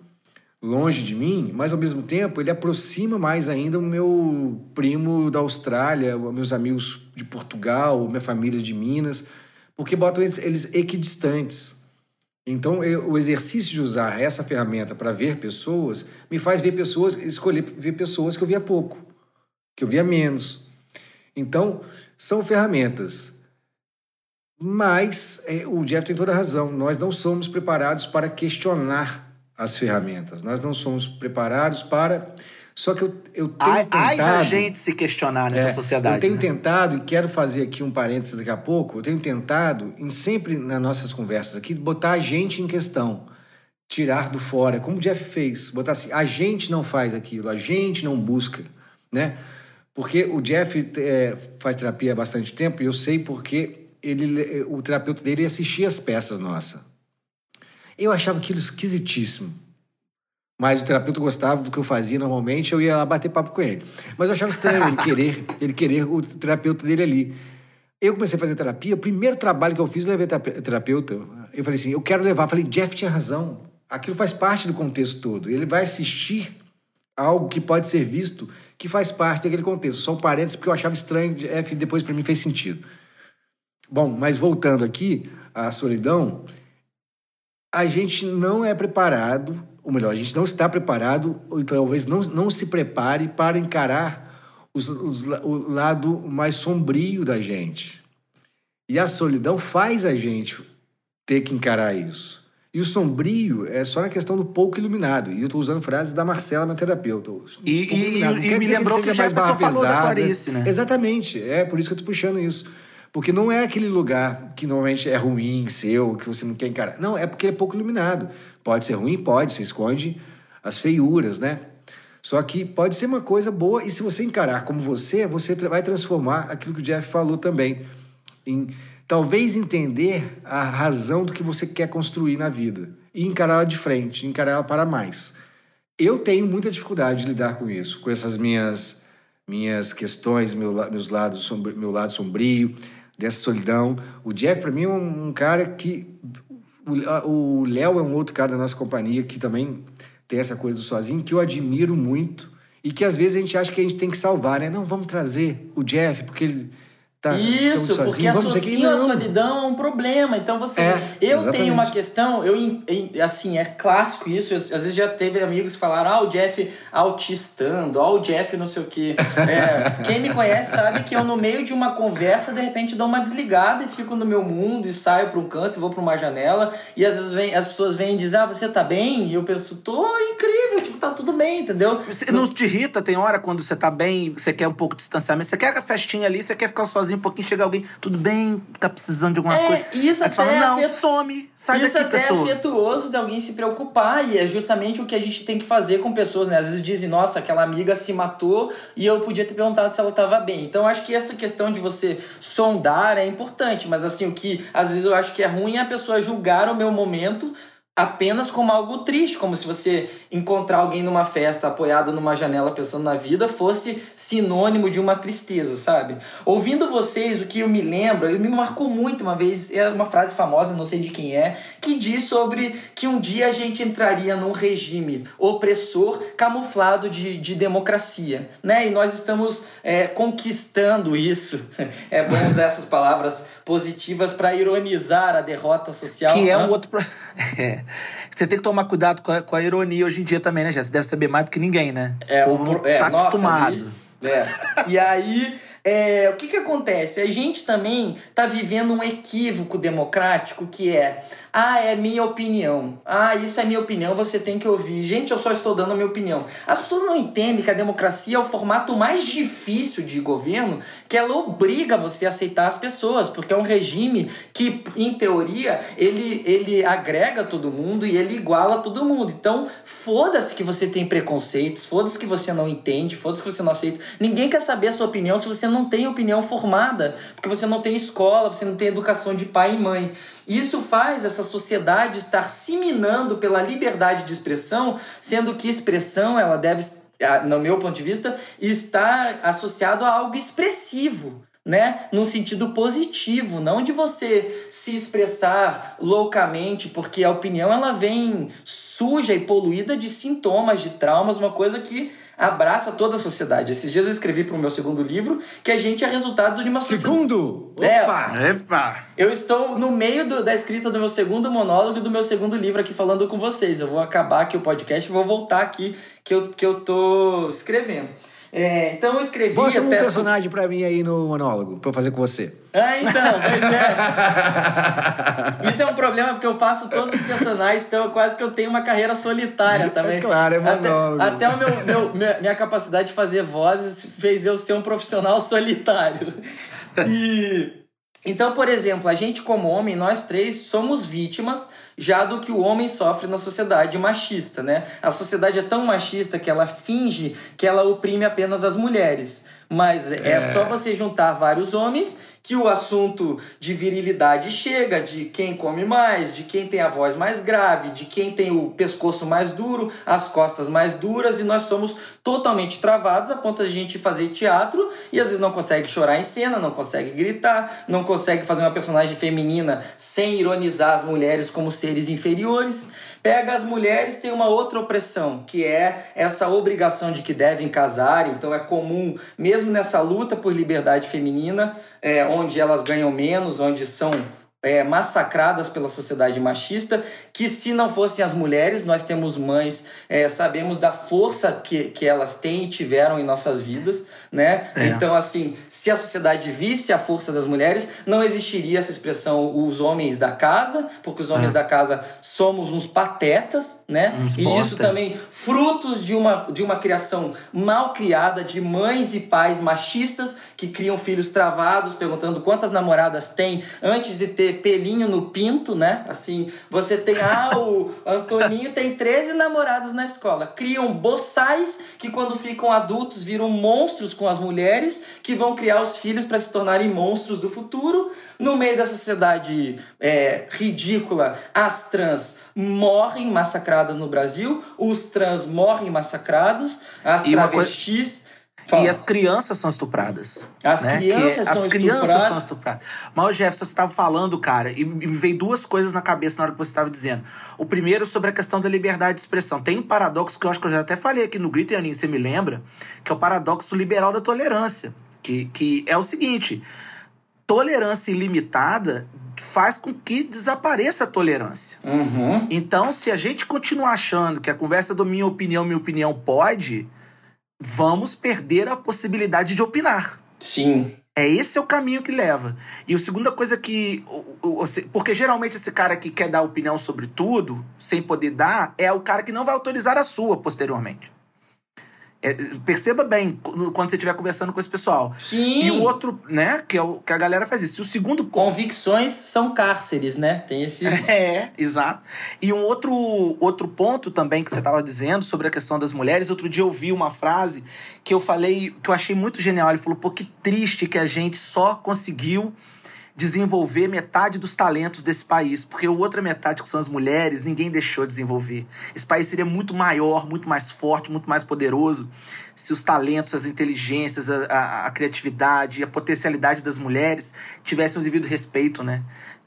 longe de mim, mas ao mesmo tempo ele aproxima mais ainda o meu primo da Austrália, meus amigos de Portugal, minha família de Minas, porque botam eles, eles equidistantes. Então, eu- o exercício de usar essa ferramenta para ver pessoas me faz ver pessoas, escolher ver pessoas que eu via pouco, que eu via menos. Então, são ferramentas. Mas é, o Jeff tem toda a razão. Nós não somos preparados para questionar as ferramentas. Nós não somos preparados para. Só que eu, eu tenho Ai, ai da tentado- gente se questionar nessa é, sociedade. Eu tenho né? tentado, e quero fazer aqui um parênteses daqui a pouco, eu tenho tentado, em sempre nas nossas conversas aqui, botar a gente em questão. Tirar do fora, como o Jeff fez. Botar assim, a gente não faz aquilo, a gente não busca, né? Porque o Jeff é, faz terapia há bastante tempo e eu sei porque ele, o terapeuta dele assistia as peças nossas. Eu achava aquilo esquisitíssimo. Mas o terapeuta gostava do que eu fazia normalmente, eu ia lá bater papo com ele. Mas eu achava estranho ele querer, ele querer o terapeuta dele ali. Eu comecei a fazer terapia, o primeiro trabalho que eu fiz, eu levei terape- terapeuta. Eu falei assim, eu quero levar. Eu falei, Jeff tinha razão. Aquilo faz parte do contexto todo. Ele vai assistir algo que pode ser visto que faz parte daquele contexto. Só um parênteses, porque eu achava estranho, Jeff depois para mim fez sentido. Bom, mas voltando aqui à solidão, a gente não é preparado, ou melhor, a gente não está preparado, ou talvez não, não se prepare para encarar os, os o lado mais sombrio da gente. E a solidão faz a gente ter que encarar isso. E o sombrio é só na questão do pouco iluminado. E eu estou usando frases da Marcela, minha terapeuta. E- pouco e- e quer me lembrou que seja mais barra falou da pesada. Clarice, né? Exatamente. É por isso que eu estou puxando isso. Porque não é aquele lugar que normalmente é ruim, seu, que você não quer encarar. Não, é porque é pouco iluminado. Pode ser ruim, pode, você esconde as feiuras, né? Só que pode ser uma coisa boa, e se você encarar como você, você tra- vai transformar aquilo que o Jeff falou também. Em talvez entender a razão do que você quer construir na vida. E encará-la de frente, encará-la para mais. Eu tenho muita dificuldade de lidar com isso, com essas minhas minhas questões, meu, meus lados sombrio, meu lado sombrio, dessa solidão. O Jeff, para mim, é um, um cara que. O Léo é um outro cara da nossa companhia que também tem essa coisa do sozinho, que eu admiro muito e que às vezes a gente acha que a gente tem que salvar, né? Não, vamos trazer o Jeff, porque ele tá Isso, porque sozinho, associam a solidão a um problema. Então você. É, eu exatamente. tenho uma questão, eu assim, é clássico isso. eu- às vezes já teve amigos que falaram, ah, o Jeff autistando, ah, o Jeff não sei o quê. É, quem me conhece sabe que eu, no meio de uma conversa, de repente dou uma desligada e fico no meu mundo e saio para um canto e vou para uma janela. E às vezes vem, as pessoas vêm e dizem, ah, você tá bem? E eu penso, tô incrível, tipo, tá tudo bem, entendeu? Você não te irrita, tem hora quando você tá bem, você quer um pouco de distanciamento, você quer a festinha ali, você quer ficar sozinho um pouquinho, chega alguém, tudo bem, tá precisando de alguma É, coisa. isso Aí fala, até não, some, sai Isso daqui, até pessoa. é afetuoso de alguém se preocupar e é justamente o que a gente tem que fazer com pessoas, né? Às vezes dizem, nossa, aquela amiga se matou e eu podia ter perguntado se ela estava bem. Então acho que essa questão de você sondar é importante, mas assim, o que às vezes eu acho que é ruim é a pessoa julgar o meu momento apenas como algo triste, como se você encontrar alguém numa festa apoiado numa janela pensando na vida fosse sinônimo de uma tristeza, sabe? Ouvindo vocês, o que eu me lembro, me marcou muito uma vez, é uma frase famosa, não sei de quem é, que diz sobre que um dia a gente entraria num regime opressor camuflado de, de democracia, né? E nós estamos é, conquistando isso. É bom usar essas palavras positivas para ironizar a derrota social. Que é né? um outro. É. Você tem que tomar cuidado com a, com a ironia hoje em dia também, né, Jéssica? Você deve saber mais do que ninguém, né? É, o povo não é, tá nossa, acostumado. ali- é. E aí, é, o que que acontece? A gente também tá vivendo um equívoco democrático que é, ah, é minha opinião. Ah, isso é minha opinião, você tem que ouvir. Gente, eu só estou dando a minha opinião. As pessoas não entendem que a democracia é o formato mais difícil de governo, que ela obriga você a aceitar as pessoas, porque é um regime que, em teoria, ele, ele agrega todo mundo e ele iguala todo mundo. Então, foda-se que você tem preconceitos, foda-se que você não entende, foda-se que você não aceita. Ninguém quer saber a sua opinião se você não tem opinião formada, porque você não tem escola, você não tem educação de pai e mãe. Isso faz essa sociedade estar se minando pela liberdade de expressão, sendo que expressão ela deve, no meu ponto de vista, estar associado a algo expressivo. né? Num sentido positivo, não de você se expressar loucamente, porque a opinião ela vem suja e poluída de sintomas, de traumas, uma coisa que abraça toda a sociedade. Esses dias eu escrevi para o meu segundo livro que a gente é resultado de uma sociedade. Segundo! É. Opa! Epa! Eu estou no meio do- da escrita do meu segundo monólogo e do meu segundo livro aqui falando com vocês. Eu vou acabar aqui o podcast e vou voltar aqui que eu, que eu tô escrevendo. É, então eu escrevi Bota um até. personagem pra mim aí no monólogo, pra eu fazer com você. Ah, então, pois é. Isso é um problema porque eu faço todos os personagens, então quase que eu tenho uma carreira solitária também. É claro, é monólogo. Até, até o meu, meu- minha, minha capacidade de fazer vozes fez eu ser um profissional solitário. E. Então, por exemplo, a gente, como homem, nós três somos vítimas já do que o homem sofre na sociedade machista, né? A sociedade é tão machista que ela finge que ela oprime apenas as mulheres. Mas é, só você juntar vários homens que o assunto de virilidade chega, de quem come mais, de quem tem a voz mais grave, de quem tem o pescoço mais duro, as costas mais duras, e nós somos totalmente travados a ponto de a gente fazer teatro e às vezes não consegue chorar em cena, não consegue gritar, não consegue fazer uma personagem feminina sem ironizar as mulheres como seres inferiores. Pega as mulheres, tem uma outra opressão, que é essa obrigação de que devem casar. Então é comum, mesmo nessa luta por liberdade feminina, é, onde elas ganham menos, onde são é, massacradas pela sociedade machista, que se não fossem as mulheres, nós temos mães, é, sabemos da força que, que elas têm e tiveram em nossas vidas, né? É. Então, assim, se a sociedade visse a força das mulheres, não existiria essa expressão os homens da casa, porque os homens É. da casa somos uns patetas, né? Uns e isso bosta. também frutos de uma, de uma criação mal criada de mães e pais machistas que criam filhos travados, perguntando quantas namoradas tem antes de ter pelinho no pinto, né? Assim, você tem, ah, o Antoninho tem 13 namoradas na escola. Criam boçais que quando ficam adultos viram monstros com as mulheres que vão criar os filhos para se tornarem monstros do futuro. No meio da sociedade é, ridícula, as trans morrem massacradas no Brasil, os trans morrem massacrados, as E travestis. Fala. E as crianças são estupradas. As né? crianças Que são As crianças estupradas. são estupradas. Mas, Jefferson, você estava falando, cara, e me veio duas coisas na cabeça na hora que você estava dizendo. O primeiro, sobre a questão da liberdade de expressão. Tem um paradoxo que eu acho que eu já até falei aqui no Grito e Aninho, você me lembra? Que é o paradoxo liberal da tolerância. Que, que é o seguinte: tolerância ilimitada faz com que desapareça a tolerância. Uhum. Então, se a gente continuar achando que a conversa do minha opinião, minha opinião pode, vamos perder a possibilidade de opinar. Sim. É esse é o caminho que leva. E a segunda coisa que. Porque geralmente esse cara que quer dar opinião sobre tudo, sem poder dar, é o cara que não vai autorizar a sua posteriormente. É, perceba bem quando você estiver conversando com esse pessoal. Sim. E o outro, né, que, é o, que a galera faz isso. E o segundo ponto. Convicções são cárceres, né? Tem esse. É, exato. E um outro, outro ponto também que você estava dizendo sobre a questão das mulheres, outro dia eu ouvi uma frase que eu falei, que eu achei muito genial. Ele falou: pô, que triste que a gente só conseguiu desenvolver metade dos talentos desse país, porque a outra metade, que são as mulheres, ninguém deixou desenvolver. Esse país seria muito maior, muito mais forte, muito mais poderoso se os talentos, as inteligências, a, a- a criatividade e a potencialidade das mulheres tivessem o devido respeito, né?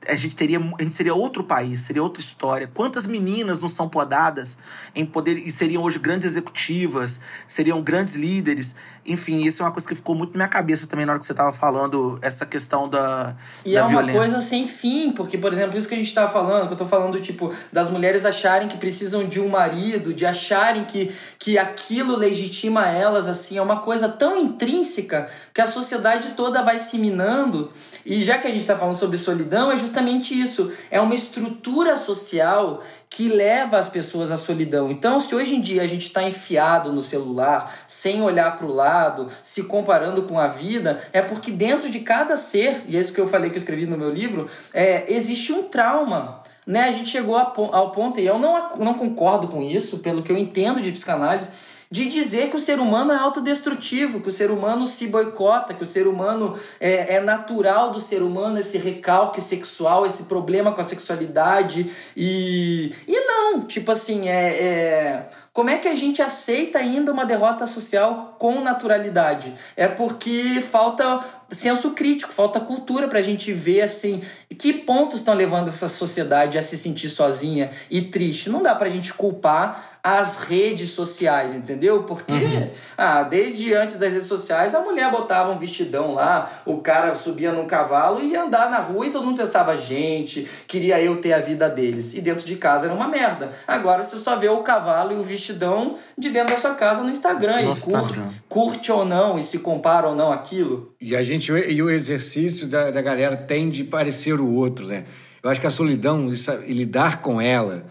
A gente teria, a gente seria outro país, seria outra história. Quantas meninas não são podadas em poder e seriam hoje grandes executivas, seriam grandes líderes? Enfim, isso é uma coisa que ficou muito na minha cabeça também na hora que você estava falando essa questão da, E da é uma violência. coisa sem fim, porque, por exemplo, isso que a gente tá falando, que eu tô falando, tipo, das mulheres acharem que precisam de um marido, de acharem que, que aquilo legitima elas, assim, é uma coisa tão intrínseca que a sociedade toda vai se minando. E já que a gente tá falando sobre solidão, é justamente isso. É uma estrutura social que leva as pessoas à solidão. Então, se hoje em dia a gente está enfiado no celular, sem olhar para o lado, se comparando com a vida, é porque dentro de cada ser, e é isso que eu falei que eu escrevi no meu livro, é, existe um trauma. Né? A gente chegou ao ponto, e eu não, não concordo com isso, pelo que eu entendo de psicanálise, de dizer que o ser humano é autodestrutivo, que o ser humano se boicota, que o ser humano é, é natural do ser humano esse recalque sexual, esse problema com a sexualidade. E, e não, tipo assim, é, é como é que a gente aceita ainda uma derrota social com naturalidade? É porque falta senso crítico, falta cultura para a gente ver assim que pontos estão levando essa sociedade a se sentir sozinha e triste. Não dá para a gente culpar as redes sociais, entendeu? Porque uhum. ah, desde antes das redes sociais a mulher botava um vestidão lá, o cara subia num cavalo e ia andar na rua e todo mundo pensava, gente, queria eu ter a vida deles. E dentro de casa era uma merda. Agora você só vê o cavalo e o vestidão de dentro da sua casa no Instagram Nossa, e curte, curte ou não e se compara ou não aquilo. E a gente e o exercício da, da galera tem de parecer o outro, né? Eu acho que a solidão e lidar com ela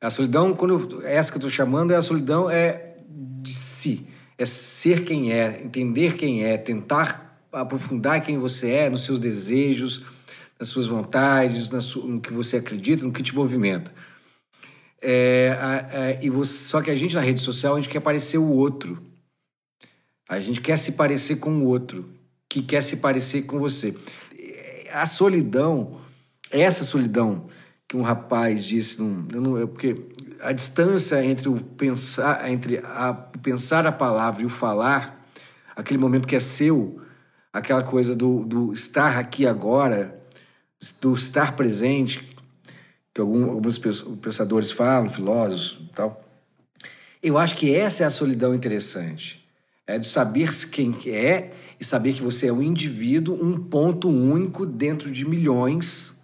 a solidão, quando eu, essa que eu estou chamando, é a solidão é de si. É ser quem é, entender quem é, tentar aprofundar quem você é, nos seus desejos, nas suas vontades, no que você acredita, no que te movimenta. É, e você, só que a gente na rede social, a gente quer parecer o outro. A gente quer se parecer com o outro, que quer se parecer com você. A solidão, essa solidão que um rapaz disse, num, não, é porque a distância entre o pensar, entre a, pensar a palavra e o falar, aquele momento que é seu, aquela coisa do, do estar aqui agora, do estar presente, que algum, alguns pensadores falam, filósofos e tal. Eu acho que essa é a solidão interessante. É de saber quem é e saber que você é um indivíduo, um ponto único dentro de milhões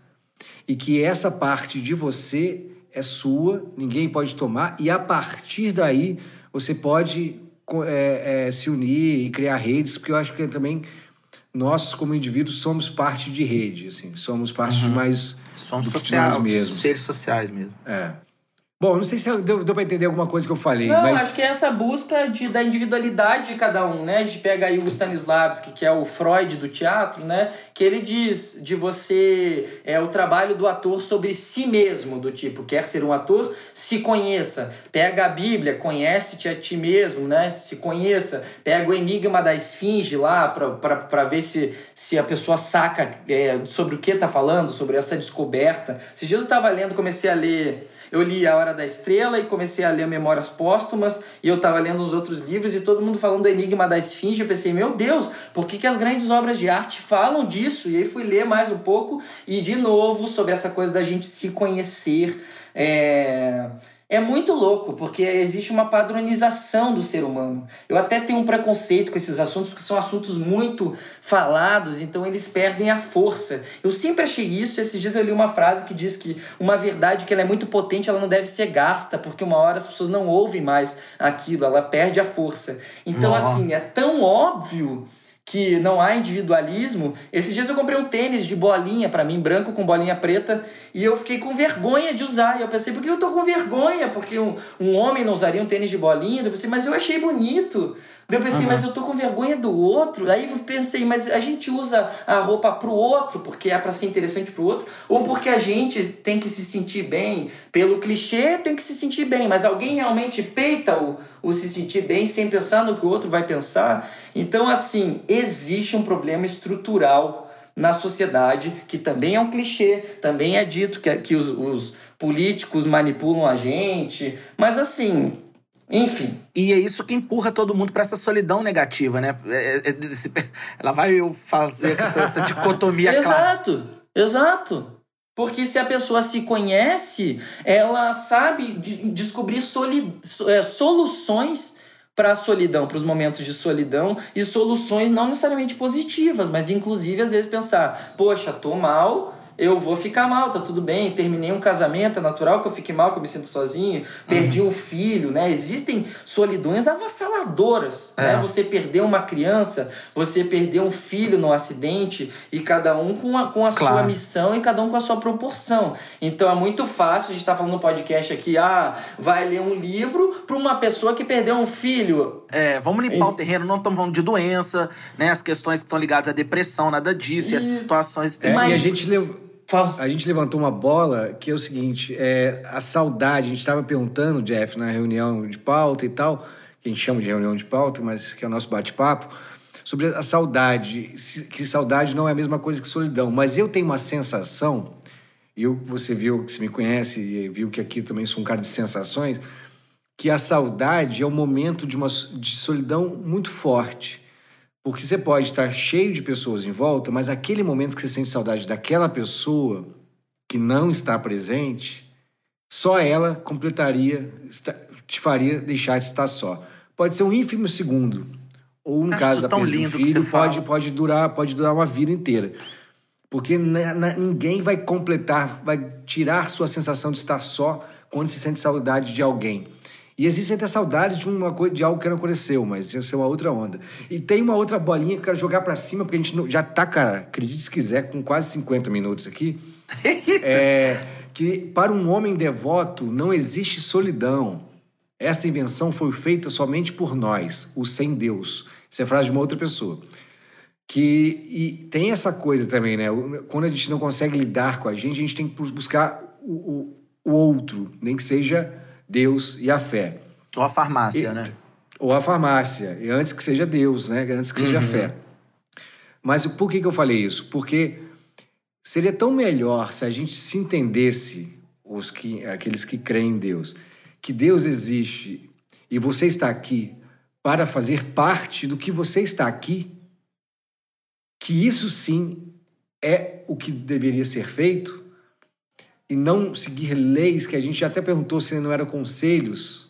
e que essa parte de você é sua, ninguém pode tomar, e a partir daí você pode é, é, se unir e criar redes, porque eu acho que também nós, como indivíduos, somos parte de rede, assim, somos parte uhum. de mais. Somos sociais mesmo. seres sociais mesmo. É. Bom, não sei se deu, deu para entender alguma coisa que eu falei, não, mas... acho que é essa busca de, da individualidade de cada um, né? A gente pega aí o Stanislavski, que é o Freud do teatro, né? Que ele diz de você... É o trabalho do ator sobre si mesmo, do tipo, quer ser um ator? Se conheça. Pega a Bíblia, conhece-te a ti mesmo, né? Se conheça. Pega o Enigma da Esfinge lá para ver se, se a pessoa saca é, sobre o que tá falando, sobre essa descoberta. Esses dias eu estava lendo, comecei a ler eu li A Hora da Estrela e comecei a ler Memórias Póstumas e eu estava lendo os outros livros e todo mundo falando do Enigma da Esfinge. Eu pensei, meu Deus, por que, que as grandes obras de arte falam disso? E aí fui ler mais um pouco e de novo sobre essa coisa da gente se conhecer. É é muito louco, porque existe uma padronização do ser humano. Eu até tenho um preconceito com esses assuntos, porque são assuntos muito falados, então eles perdem a força. Eu sempre achei isso, esses dias eu li uma frase que diz que uma verdade que ela é muito potente, ela não deve ser gasta, porque uma hora as pessoas não ouvem mais aquilo, ela perde a força. Então, assim, é tão óbvio que não há individualismo. Esses dias eu comprei um tênis de bolinha para mim, branco com bolinha preta, e eu fiquei com vergonha de usar. E eu pensei, por que eu tô com vergonha? Porque um, um homem não usaria um tênis de bolinha? Eu pensei, mas eu achei bonito. Eu pensei, uhum. mas eu tô com vergonha do outro. Aí eu pensei, mas a gente usa a roupa pro outro porque é para ser interessante pro outro, ou porque a gente tem que se sentir bem? Pelo clichê, tem que se sentir bem, mas alguém realmente peita o, o se sentir bem sem pensar no que o outro vai pensar? Então, assim, existe um problema estrutural na sociedade que também é um clichê, também é dito que, que os, os políticos manipulam a gente, mas assim, enfim. E é isso que empurra todo mundo para essa solidão negativa, né? É, é, ela vai fazer essa, essa dicotomia Exato, clara. exato. Porque se a pessoa se conhece, ela sabe descobrir soli, é, soluções para a solidão, para os momentos de solidão e soluções não necessariamente positivas, mas inclusive às vezes pensar, poxa, tô mal, eu vou ficar mal, tá tudo bem, terminei um casamento, é natural que eu fique mal, que eu me sinto sozinho, perdi uhum. um filho, né? Existem solidões avassaladoras, é. né? Você perdeu uma criança, você perdeu um filho no acidente e cada um com a, com a claro. sua missão e cada um com a sua proporção. Então é muito fácil, a gente tá falando no podcast aqui, ah, vai ler um livro para uma pessoa que perdeu um filho. É, vamos limpar e... o terreno, não estamos falando de doença, né? As questões que estão ligadas à depressão, nada disso, e, e essas situações. É, Mas... E a gente levou Fala. A gente levantou uma bola que é o seguinte: é, a saudade. A gente estava perguntando, Jeff, na reunião de pauta e tal, que a gente chama de reunião de pauta, mas que é o nosso bate-papo, sobre a saudade, que saudade não é a mesma coisa que solidão. Mas eu tenho uma sensação, e você viu, que você me conhece e viu que aqui também sou um cara de sensações, que a saudade é um momento de uma de solidão muito forte. Porque você pode estar cheio de pessoas em volta, mas aquele momento que você sente saudade daquela pessoa que não está presente, só ela completaria, te faria deixar de estar só. Pode ser um ínfimo segundo. Ou no Acho caso da perda de um filho, pode, pode, durar, pode durar uma vida inteira. Porque na- na- ninguém vai completar, vai tirar sua sensação de estar só quando se sente saudade de alguém. E existe até saudade de, uma coisa, de algo que não aconteceu, mas isso é uma outra onda. E tem uma outra bolinha que eu quero jogar pra cima, porque a gente já tá, cara, acredite se quiser, com quase 50 minutos aqui. É, que para um homem devoto não existe solidão. Esta invenção foi feita somente por nós, os sem Deus. Isso é frase de uma outra pessoa. Que, e tem essa coisa também, né? O- Quando a gente não consegue lidar com a gente, a gente tem que buscar o, o, o outro, nem que seja Deus e a fé. Ou a farmácia, E- né? Ou a farmácia, e antes que seja Deus, né? Antes que seja fé. Mas por que, que eu falei isso? Porque seria tão melhor se a gente se entendesse, os que, aqueles que creem em Deus, que Deus existe e você está aqui para fazer parte do que você está aqui, que isso sim é o que deveria ser feito e não seguir leis que a gente até perguntou se não eram conselhos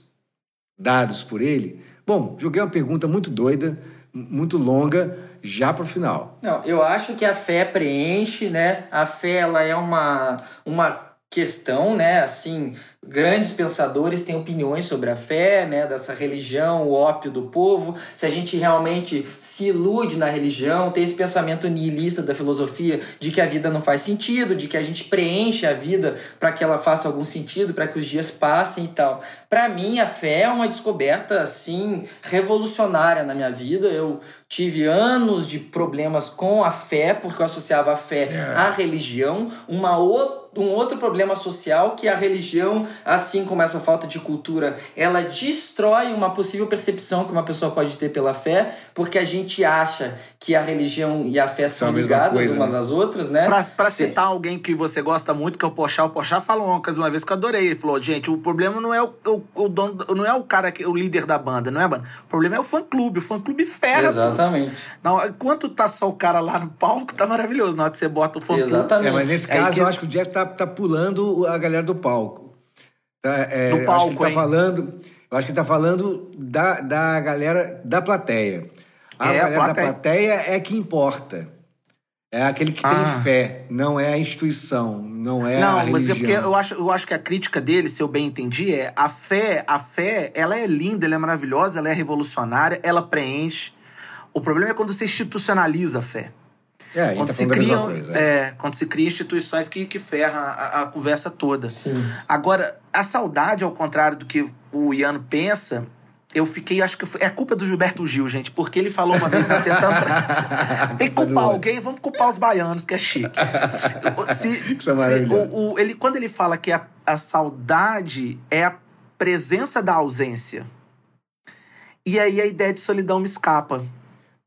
dados por ele. Bom, joguei uma pergunta muito doida, muito longa, já para o final. Não, eu acho que a fé preenche, né? A fé ela é uma, uma questão, né? Assim, grandes pensadores têm opiniões sobre a fé, né? Dessa religião, o ópio do povo. Se a gente realmente se ilude na religião, tem esse pensamento nihilista da filosofia de que a vida não faz sentido, de que a gente preenche a vida para que ela faça algum sentido, para que os dias passem e tal. Para mim, a fé é uma descoberta assim revolucionária na minha vida. Eu tive anos de problemas com a fé, porque eu associava a fé É. à religião, uma o- um outro problema social que a religião, assim como essa falta de cultura, ela destrói uma possível percepção que uma pessoa pode ter pela fé, porque a gente acha que a religião e a fé São são a ligadas coisa, umas né? às outras, né? Pra, pra citar alguém que você gosta muito, que é o Pochá, o Pochá falou uma coisa uma vez que eu adorei. Ele falou, gente, o problema não é o, o, o dono, do- não é o cara, que, o líder da banda, não é a banda. O problema é o fã-clube. O fã-clube ferra tudo. Exatamente. Não, enquanto tá só o cara lá no palco, tá maravilhoso. Na hora que você bota o fã-clube... Exatamente. É, mas nesse Aí caso, que- eu acho que o Jeff tá, tá pulando a galera do palco. Tá, é, Do eu acho palco, que tá hein? falando, eu acho que tá falando da, da galera da plateia. A É, a galera plateia. da plateia é que importa. É aquele que Ah. tem fé, não é a instituição, não é a Não, mas religião. é porque eu acho, eu acho que a crítica dele, se eu bem entendi, é a fé, a fé, ela é linda, ela é maravilhosa, ela é revolucionária, ela preenche. O problema é quando você institucionaliza a fé. É, gente Quando tá se, criam, coisa. é, quando se cria instituições que, que ferram a, a conversa toda. Sim. Agora, a saudade, ao contrário do que o Iano pensa, eu fiquei, acho que foi, é culpa do Gilberto Gil, gente, porque ele falou uma vez, tentando trazer. Tem que culpar alguém, vamos culpar os baianos, que é chique. Se- Isso é se- o- o- ele, quando ele fala que a, a saudade é a presença da ausência, e aí a ideia de solidão me escapa.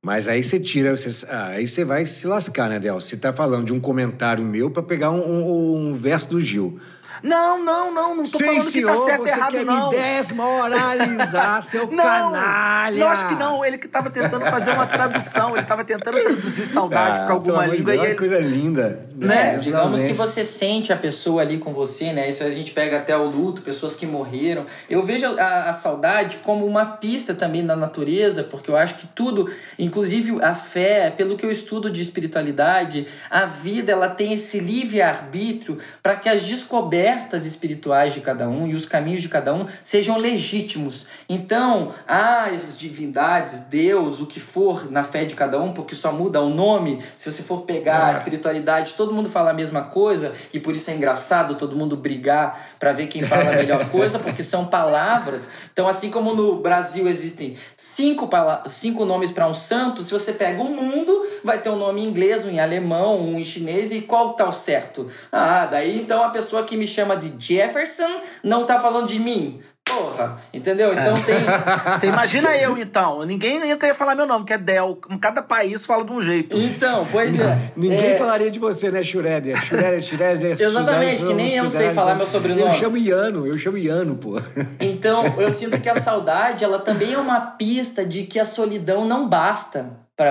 Mas aí você tira, você- ah, aí você vai se lascar, né, Del? Você tá falando de um comentário meu pra pegar um, um- um verso do Gil. Não, não, não, não tô Sim, falando senhor, que tá certo você errado, quer não. me desmoralizar, seu Não, canalha! não, acho que não. Ele que tava tentando fazer uma tradução. Ele tava tentando traduzir saudade Ah, pra alguma língua. Deus, e ele... que coisa linda. Né? É, Digamos que você sente a pessoa ali com você, né? Isso a gente pega até o luto, pessoas que morreram. Eu vejo a, a saudade como uma pista também da natureza, porque eu acho que tudo, inclusive a fé, pelo que eu estudo de espiritualidade, a vida ela tem esse livre arbítrio para que as descobertas espirituais de cada um e os caminhos de cada um sejam legítimos. Então, as divindades, Deus, o que for na fé de cada um, porque só muda o nome. Se você for pegar a Ah. espiritualidade, todo mundo fala a mesma coisa e por isso é engraçado todo mundo brigar para ver quem fala a melhor coisa, porque são palavras. Então, assim como no Brasil existem cinco, cinco nomes para um santo, se você pega o mundo, vai ter um nome em inglês, um em alemão, um em chinês, e qual tá o certo? Ah, daí então a pessoa que me chama de Jefferson não tá falando de mim. Porra, entendeu? Então É. tem. Você imagina eu, então. Ninguém ia querer falar meu nome, que é Del. Cada país fala de um jeito. Então, pois é. Ninguém é, falaria de você, né, Schroeder? Schroeder, Schroeder, Exatamente, Suzane, que nem eu sei falar meu sobrenome. Eu chamo Iano, eu chamo Iano, pô. Então, eu sinto que a saudade, ela também é uma pista de que a solidão não basta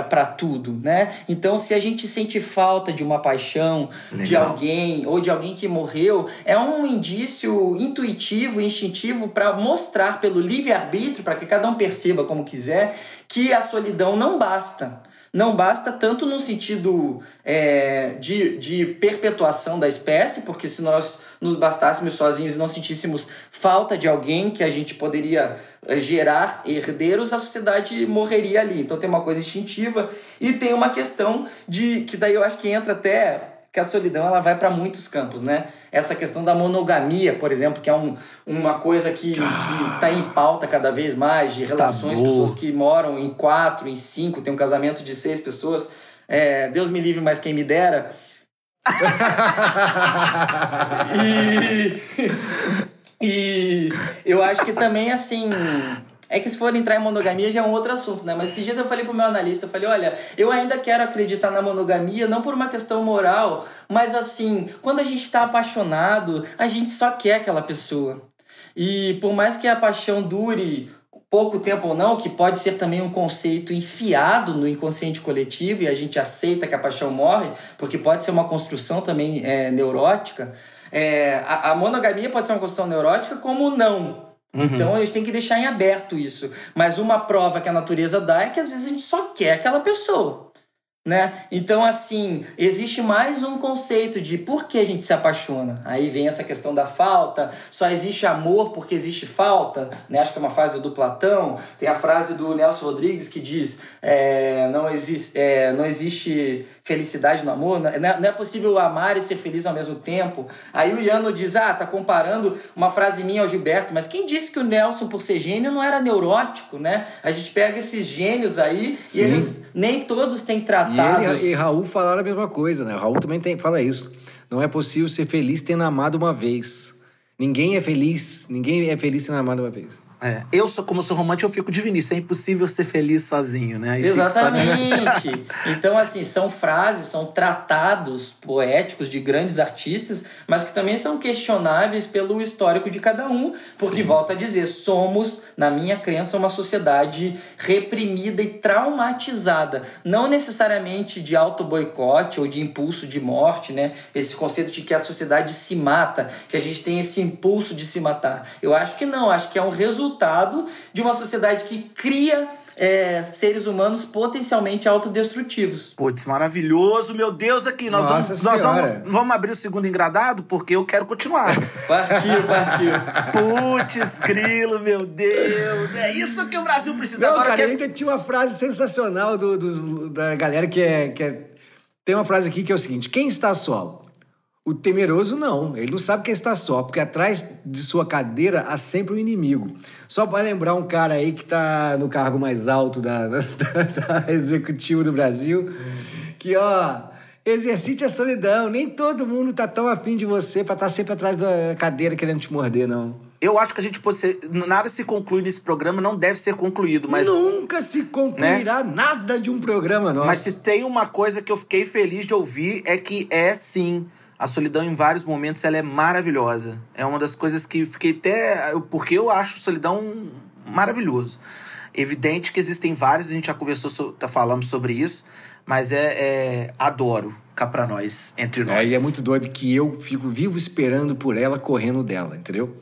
para tudo, né? Então, se a gente sente falta de uma paixão, de Legal. alguém ou de alguém que morreu, é um indício intuitivo, instintivo para mostrar pelo livre-arbítrio, para que cada um perceba como quiser, que a solidão não basta. Não basta tanto no sentido é, de, de perpetuação da espécie, porque se nós nos bastássemos sozinhos e não sentíssemos falta de alguém que a gente poderia eh, gerar herdeiros, a sociedade morreria ali. Então tem uma coisa instintiva e tem uma questão de que daí eu acho que entra até que a solidão ela vai para muitos campos, né? Essa questão da monogamia, por exemplo, que é um, uma coisa que está em pauta cada vez mais, de relações, Tabu. pessoas que moram em quatro, em cinco, tem um casamento de seis pessoas. É, Deus me livre, mas quem me dera. e, e eu acho que também, assim. É que se for entrar em monogamia já é um outro assunto, né? Mas esses dias eu falei pro meu analista, eu falei, olha, eu ainda quero acreditar na monogamia, não por uma questão moral, mas assim, quando a gente tá apaixonado, a gente só quer aquela pessoa. E por mais que a paixão dure pouco tempo ou não, que pode ser também um conceito enfiado no inconsciente coletivo e a gente aceita que a paixão morre, porque pode ser uma construção também é, neurótica. É, a, a monogamia pode ser uma construção neurótica, como não. Então a gente tem que deixar em aberto isso. Mas uma prova que a natureza dá é que às vezes a gente só quer aquela pessoa. Né? Então, assim, existe mais um conceito de por que a gente se apaixona. Aí vem essa questão da falta, só existe amor porque existe falta, né? Acho que é uma frase do Platão. Tem a frase do Nelson Rodrigues que diz: é, não, existe, é, não existe felicidade no amor, não é, não é possível amar e ser feliz ao mesmo tempo. Aí o Iano diz: ah, tá comparando uma frase minha ao Gilberto, mas quem disse que o Nelson, por ser gênio, não era neurótico, né? A gente pega esses gênios aí Sim. e eles nem todos têm E ele e Raul falaram a mesma coisa, né? Raul também tem, fala isso. Não é possível ser feliz tendo amado uma vez. Ninguém é feliz, ninguém é feliz tendo amado uma vez. É. Eu sou, como eu sou romântico, eu fico de Vinícius. É impossível ser feliz sozinho, né? Só- Exatamente. Então, assim, são frases, são tratados poéticos de grandes artistas, mas que também são questionáveis pelo histórico de cada um, porque, volta a dizer, somos, na minha crença, uma sociedade reprimida e traumatizada. Não necessariamente de auto-boicote ou de impulso de morte, né? Esse conceito de que a sociedade se mata, que a gente tem esse impulso de se matar. Eu acho que não, acho que é um resultado de uma sociedade que cria é, seres humanos potencialmente autodestrutivos. Putz, maravilhoso, meu Deus, aqui. Nós, Nossa vamos, nós Senhora. vamos, vamos abrir o segundo engradado porque eu quero continuar. Partiu, partiu. Putz, grilo, meu Deus. É isso que o Brasil precisa Não, agora. cara, que é- ainda tinha uma frase sensacional do, dos- da galera que é, que é. Tem uma frase aqui que é o seguinte: quem está só? O temeroso não, ele não sabe quem está só, porque atrás de sua cadeira há sempre um inimigo. Só para lembrar um cara aí que está no cargo mais alto da, da, da- da executivo do Brasil, que ó, exercite a solidão. Nem todo mundo tá tão afim de você para estar sempre atrás da cadeira querendo te morder, não. Eu acho que a gente pode ser. Nada se conclui nesse programa, não deve ser concluído, mas. Nunca se concluirá nada de um programa nosso. Mas se tem uma coisa que eu fiquei feliz de ouvir é que é sim. A solidão em vários momentos ela é maravilhosa. É uma das coisas que fiquei até. Porque eu acho solidão maravilhoso. Evidente que existem vários, a gente já conversou, so- tá falando sobre isso, mas é, é- adoro cá pra nós, entre nós. É, e é muito doido que eu fico vivo esperando por ela correndo dela, entendeu?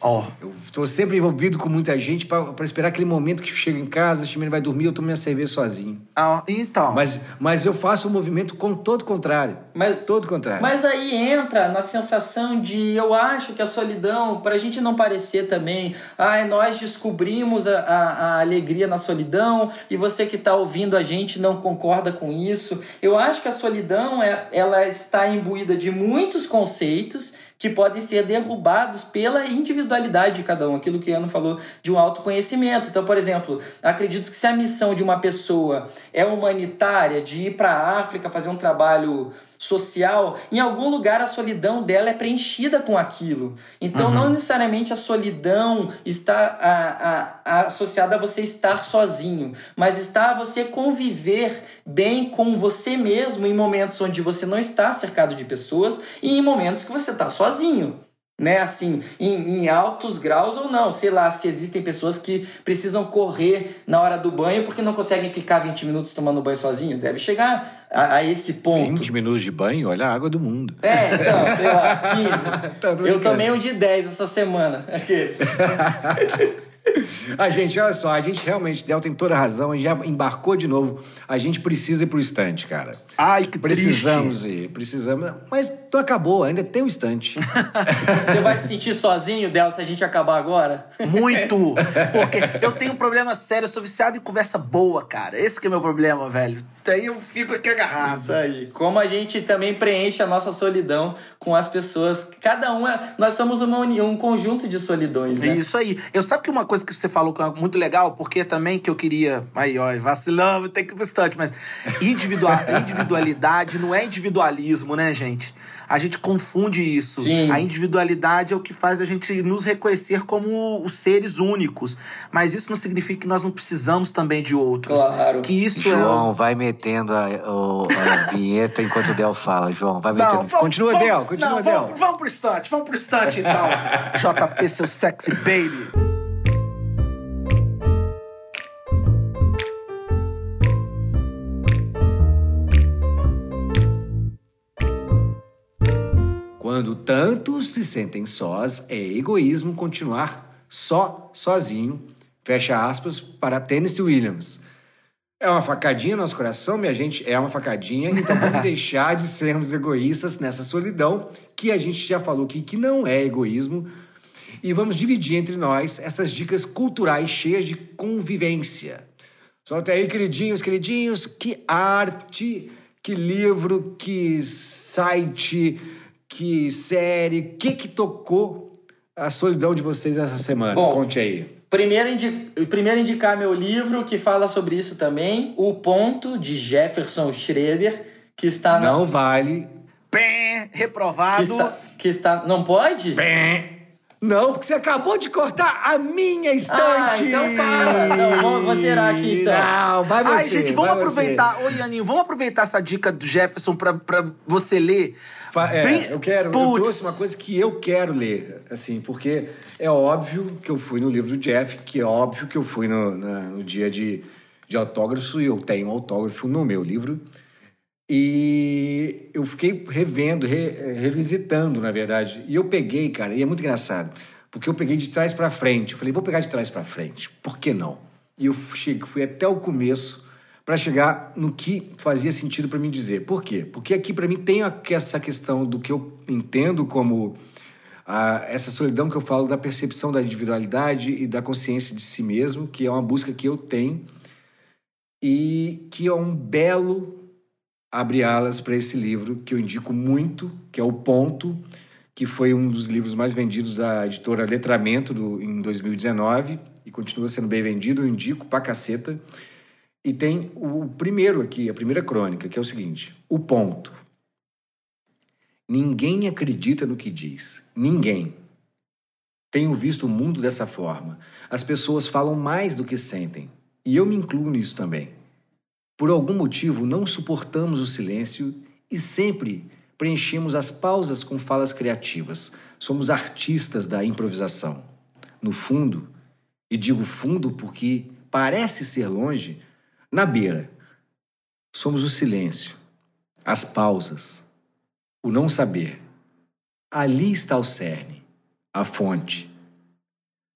Ó, Eu tô sempre envolvido com muita gente pra esperar aquele momento que eu chego em casa, o Chimene vai dormir, eu tomo minha cerveja sozinho. ó, então. Mas, mas eu faço o movimento com todo contrário. Mas, Todo contrário. mas aí entra na sensação de eu acho que a solidão, pra gente não parecer também, ai, nós descobrimos a, a, a alegria na solidão e você que tá ouvindo a gente não concorda com isso. Eu acho que a solidão é, ela está imbuída de muitos conceitos que podem ser derrubados pela individualidade de cada um, aquilo que Ana falou de um autoconhecimento. Então, por exemplo, acredito que se a missão de uma pessoa é humanitária, de ir para a África fazer um trabalho social, em algum lugar a solidão dela é preenchida com aquilo. Então, não necessariamente a solidão está a- a- a- associada a você estar sozinho, mas está a você conviver bem com você mesmo em momentos onde você não está cercado de pessoas e em momentos que você está sozinho né, assim, em, em altos graus ou não. Sei lá, se existem pessoas que precisam correr na hora do banho porque não conseguem ficar 20 minutos tomando banho sozinho. Deve chegar a, a esse ponto. 20 minutos de banho, olha a água do mundo. É, então, sei lá, 15. Tá Eu tomei um de 10 essa semana. Aquele. A gente, olha só, a gente realmente, Del tem toda a razão, a gente já embarcou de novo. A gente precisa ir pro estante, cara. Ai, que Precisamos ir, precisamos. Mas não acabou, ainda tem um estante. Você vai se sentir sozinho, Del, se a gente acabar agora? Muito! Porque eu tenho um problema sério, eu sou viciado em conversa boa, cara. Esse que é meu problema, velho. Daí eu fico aqui agarrado. Isso aí. Como a gente também preenche a nossa solidão com as pessoas. Cada um é. Nós somos uma união, um conjunto de solidões, né? Isso aí. Eu sabe que uma coisa que você falou que é muito legal, porque também que eu queria. Aí, ó, vacilão, vou ter que ir pro instante, mas individual, individualidade não é individualismo, né, gente? A gente confunde isso. Sim. A individualidade é o que faz a gente nos reconhecer como os seres únicos. Mas isso não significa que nós não precisamos também de outros. Claro. Que isso é. João, vai metendo a, o- a vinheta enquanto o Del fala, João. Vai Não, metendo. vamos- Continua, vamos- Del, continua, não, Del. Vamos, vamos pro instante, vamos pro instante então. JP, seu sexy baby. Tantos se sentem sós, é egoísmo continuar só, sozinho. Fecha aspas para Tennessee Williams. É uma facadinha no nosso coração, minha gente, é uma facadinha. Então vamos deixar de sermos egoístas nessa solidão, que a gente já falou aqui que não é egoísmo. E vamos dividir entre nós essas dicas culturais cheias de convivência. Solta aí, queridinhos, queridinhos, que arte, que livro, que site, que série, o que que tocou a solidão de vocês essa semana? Bom, Conte aí. Primeiro, indi primeiro indicar meu livro que fala sobre isso também, O Ponto, de Jefferson Schroeder, que está na. Não vale. Pé, Que reprovado. está, que está. Não pode? Não, porque você acabou de cortar a minha estante. Ah, então fala. Não, vou- vou zerar aqui, então. Não, vai você. Ai, gente, vamos você. aproveitar. Ô, Ianinho, vamos aproveitar essa dica do Jefferson pra, pra você ler. Fa- é, Bem- eu quero, eu Putz. trouxe uma coisa que eu quero ler, assim, porque é óbvio que eu fui no livro do Jeff, que é óbvio que eu fui no, na- no dia de, de autógrafo, e eu tenho autógrafo no meu livro. E eu fiquei revendo, re- revisitando, na verdade. E eu peguei, cara, e é muito engraçado, porque eu peguei de trás pra frente. Eu falei, vou pegar de trás pra frente, por que não? E eu cheguei, fui até o começo para chegar no que fazia sentido para mim dizer. Por quê? Porque aqui para mim tem a- essa questão do que eu entendo como ah, essa solidão que eu falo da percepção da individualidade e da consciência de si mesmo, que é uma busca que eu tenho e que é um belo abre alas para esse livro que eu indico muito, que é o Ponto, que foi um dos livros mais vendidos da editora Letramento do, em 2019 e continua sendo bem vendido, eu indico pra caceta. E tem o primeiro aqui, a primeira crônica, que é o seguinte: O Ponto. Ninguém acredita no que diz. Ninguém. Tenho visto o mundo dessa forma. As pessoas falam mais do que sentem. E eu me incluo nisso também. Por algum motivo, não suportamos o silêncio e sempre preenchemos as pausas com falas criativas. Somos artistas da improvisação. No fundo, e digo fundo porque parece ser longe, na beira, somos o silêncio, as pausas, o não saber. Ali está o cerne, a fonte.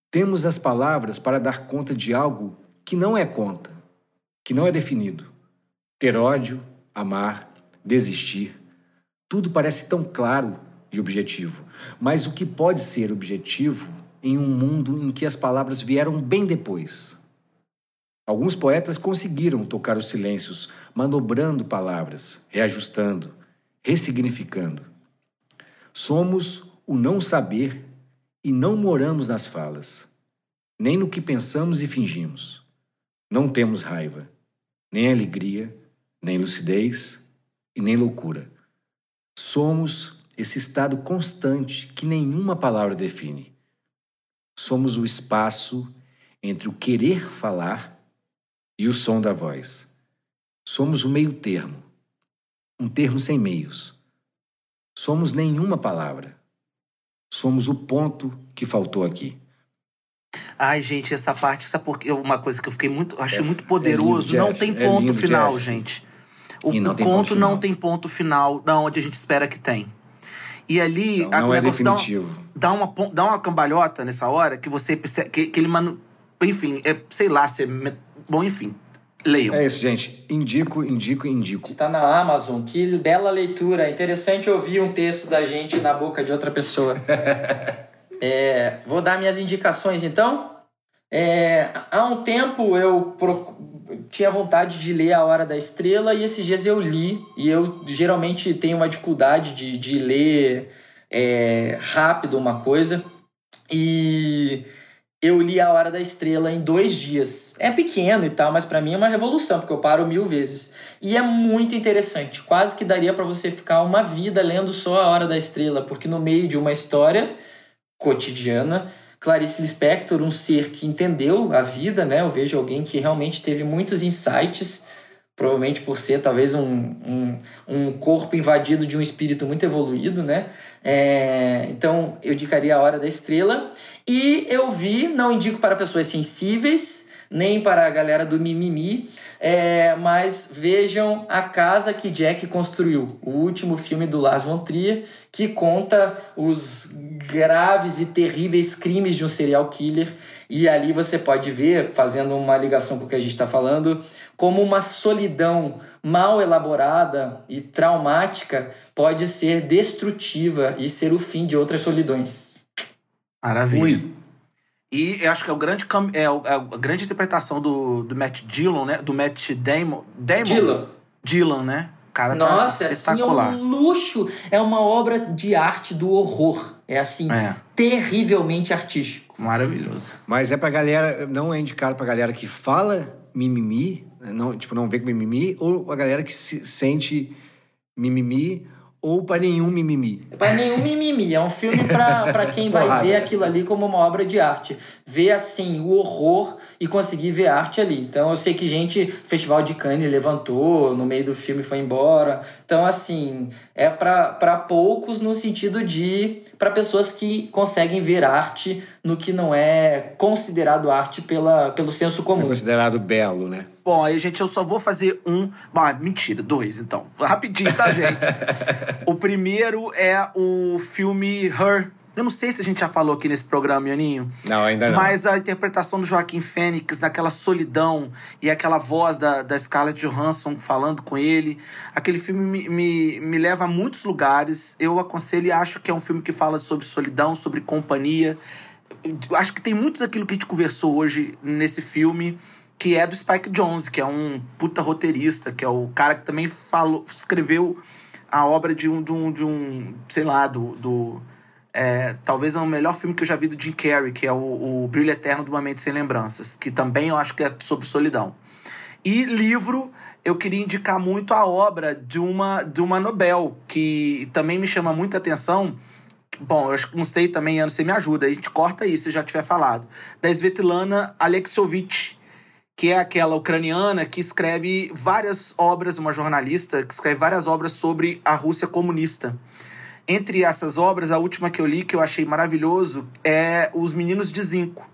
Temos as palavras para dar conta de algo que não é conta, que não é definido. Ter ódio, amar, desistir. Tudo parece tão claro e objetivo. Mas o que pode ser objetivo em um mundo em que as palavras vieram bem depois? Alguns poetas conseguiram tocar os silêncios, manobrando palavras, reajustando, ressignificando. Somos o não saber e não moramos nas falas, nem no que pensamos e fingimos. Não temos raiva, nem alegria, nem lucidez e nem loucura. Somos esse estado constante que nenhuma palavra define. Somos o espaço entre o querer falar e o som da voz. Somos o meio termo, um termo sem meios. Somos nenhuma palavra. Somos o ponto que faltou aqui. Ai, gente, essa parte, sabe por quê? Uma coisa que eu fiquei muito. Achei É- muito é poderoso. lindo, não Jeff. tem É ponto lindo, final, Jeff. gente. O, E não o conto ponto não tem ponto final da onde a gente espera que tem. E ali, Não, a- não é negócio dá uma- definitivo. dá uma, dá uma cambalhota nessa hora que você percebe. Que, que ele, manu... enfim, é, sei lá, você. Bom, enfim, leiam. É isso, gente. Indico, indico, indico. Está na Amazon. Que bela leitura. Interessante ouvir um texto da gente na boca de outra pessoa. É, vou dar minhas indicações então. É, há um tempo eu procu- tinha vontade de ler A Hora da Estrela e esses dias eu li. E eu geralmente tenho uma dificuldade de, de ler é, rápido uma coisa. E eu li A Hora da Estrela em dois dias. É pequeno e tal, mas pra mim é uma revolução, porque eu paro mil vezes. E é muito interessante. Quase que daria pra você ficar uma vida lendo só A Hora da Estrela, porque no meio de uma história cotidiana, Clarice Lispector, um ser que entendeu a vida, né? Eu vejo alguém que realmente teve muitos insights, provavelmente por ser talvez um, um, um corpo invadido de um espírito muito evoluído, né? É, então eu indicaria A Hora da Estrela. E eu vi, não indico para pessoas sensíveis, nem para a galera do mimimi, é, mas vejam A Casa que Jack Construiu, o último filme do Lars von Trier, que conta os graves e terríveis crimes de um serial killer. E ali você pode ver, fazendo uma ligação com o que a gente está falando, como uma solidão mal elaborada e traumática pode ser destrutiva e ser o fim de outras solidões. Maravilha. Ui. E eu acho que é, o grande, cam- é, é a grande interpretação do, do Matt Dillon, né? Do Matt Damon. Damon? Dylan. Dylan, né? O cara Nossa, tá assim, é um luxo. É uma obra de arte do horror. É assim, É, terrivelmente artístico. maravilhoso. Mas é pra galera, não é indicado pra galera que fala mimimi, não, tipo, não vê com mimimi, ou a galera que se sente mimimi, ou pra nenhum mimimi. Para nenhum mimimi. É um filme pra pra quem vai ver aquilo ali como uma obra de arte. Ver, assim, o horror e conseguir ver arte ali. Então, eu sei que gente, Festival de Cannes levantou, no meio do filme foi embora. Então, assim, é pra pra poucos no sentido de... para pessoas que conseguem ver arte no que não é considerado arte pela, pelo senso É comum. considerado belo, né? Bom, aí, gente, eu só vou fazer um. Ah, mentira, dois, então. Rapidinho, tá, gente? o primeiro é o filme Her. Eu não sei se a gente já falou aqui nesse programa, Ianinho. Não, ainda não. Mas a interpretação do Joaquim Fênix naquela solidão e aquela voz da, da Scarlett Johansson falando com ele. Aquele filme me, me, me leva a muitos lugares. Eu aconselho e acho que é um filme que fala sobre solidão, sobre companhia. Acho que tem muito daquilo que a gente conversou hoje nesse filme, que é do Spike Jonze, que é um puta roteirista, que é o cara que também falou, escreveu a obra de um, de um, de um sei lá, do, do é, talvez é o melhor filme que eu já vi do Jim Carrey, que é o, o Brilho Eterno de uma Mente Sem Lembranças, que também eu acho que é sobre solidão. E livro, eu queria indicar muito a obra de uma, de uma Nobel, que também me chama muita atenção. Bom, eu acho que não sei também, Ana, você me ajuda, a gente corta aí se já tiver falado. Da Svetlana Alexiovich, que é aquela ucraniana que escreve várias obras, uma jornalista que escreve várias obras sobre a Rússia comunista. Entre essas obras, a última que eu li, que eu achei maravilhoso, é Os Meninos de Zinco.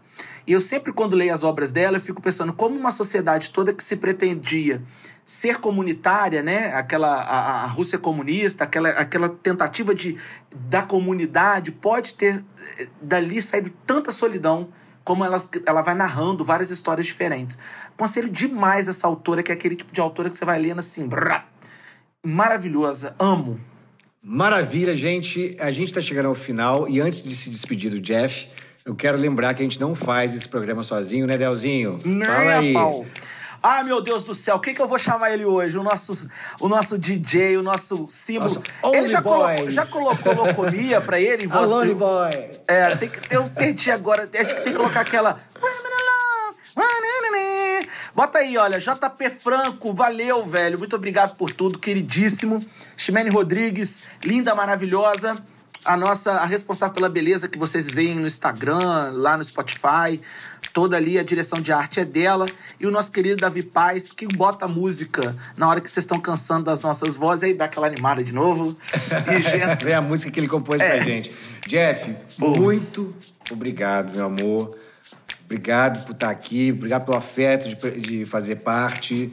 E eu sempre, quando leio as obras dela, eu fico pensando como uma sociedade toda que se pretendia ser comunitária, né? Aquela a, a Rússia comunista, aquela, aquela tentativa de da comunidade pode ter eh, dali saído tanta solidão como ela, ela vai narrando várias histórias diferentes. Aconselho demais essa autora, que é aquele tipo de autora que você vai lendo assim, brá, maravilhosa, amo. Maravilha, gente. A gente está chegando ao final e antes de se despedir do Jeff, eu quero lembrar que a gente não faz esse programa sozinho, né, Delzinho? Fala aí. Pau. Ah, meu Deus do céu, o que, que eu vou chamar ele hoje? O nosso, o nosso DJ, o nosso símbolo. Only ele já colocou, já colocou locomia pra ele? em voz- Boy. É, tem que, eu perdi agora. Acho que tem que colocar aquela. Bota aí, olha, JP Franco, valeu, velho. Muito obrigado por tudo, queridíssimo. Ximene Rodrigues, linda, maravilhosa. A nossa, a responsável pela beleza que vocês veem no Instagram, lá no Spotify. Toda ali a direção de arte é dela. E o nosso querido Davi Paz, que bota a música na hora que vocês estão cansando das nossas vozes, aí dá aquela animada de novo. E gente, Vem a música que ele compôs É. pra gente. Jeff, Putz. muito obrigado, meu amor. Obrigado por estar aqui, obrigado pelo afeto de, de fazer parte.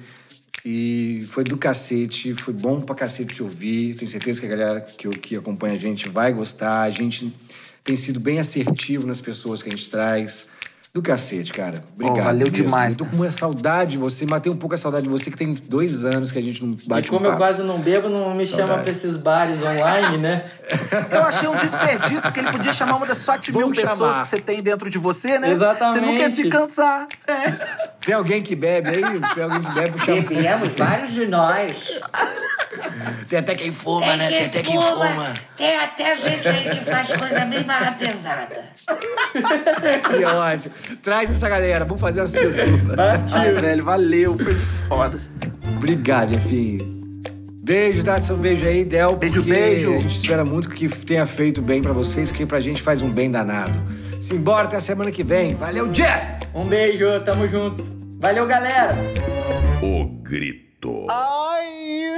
E foi do cacete, foi bom pra cacete te ouvir. Tenho certeza que a galera que, que acompanha a gente vai gostar. A gente tem sido bem assertivo nas pessoas que a gente traz. Do cacete, cara. Obrigado. valeu mesmo. demais, Eu tô com uma saudade de você, matei um pouco a saudade de você, que tem dois anos que a gente não bate E como um eu quase não bebo, não me chama Saudade. pra esses bares online, né? eu achei um desperdício, porque ele podia chamar uma das 7 mil Vamos pessoas chamar. que você tem dentro de você, né? Exatamente. Você nunca ia se cansar. É. Tem alguém que bebe aí? Tem alguém que bebe? Chama. Bebemos vários de nós. Tem até quem fuma, Tem né? Tem até quem fuma, fuma. Tem até gente aí que faz coisa bem mais pesada. Que ótimo. Traz essa galera, vamos fazer a sua. Ai, velho, valeu, foi muito foda. Obrigado, Jefinho. Beijo, dá seu beijo aí, Del. Beijo, porque beijo. A gente espera muito que tenha feito bem pra vocês, que pra gente faz um bem danado. Simbora até a semana que vem. Valeu, Jeff! Um beijo, tamo junto. Valeu, galera! O grito. Ai,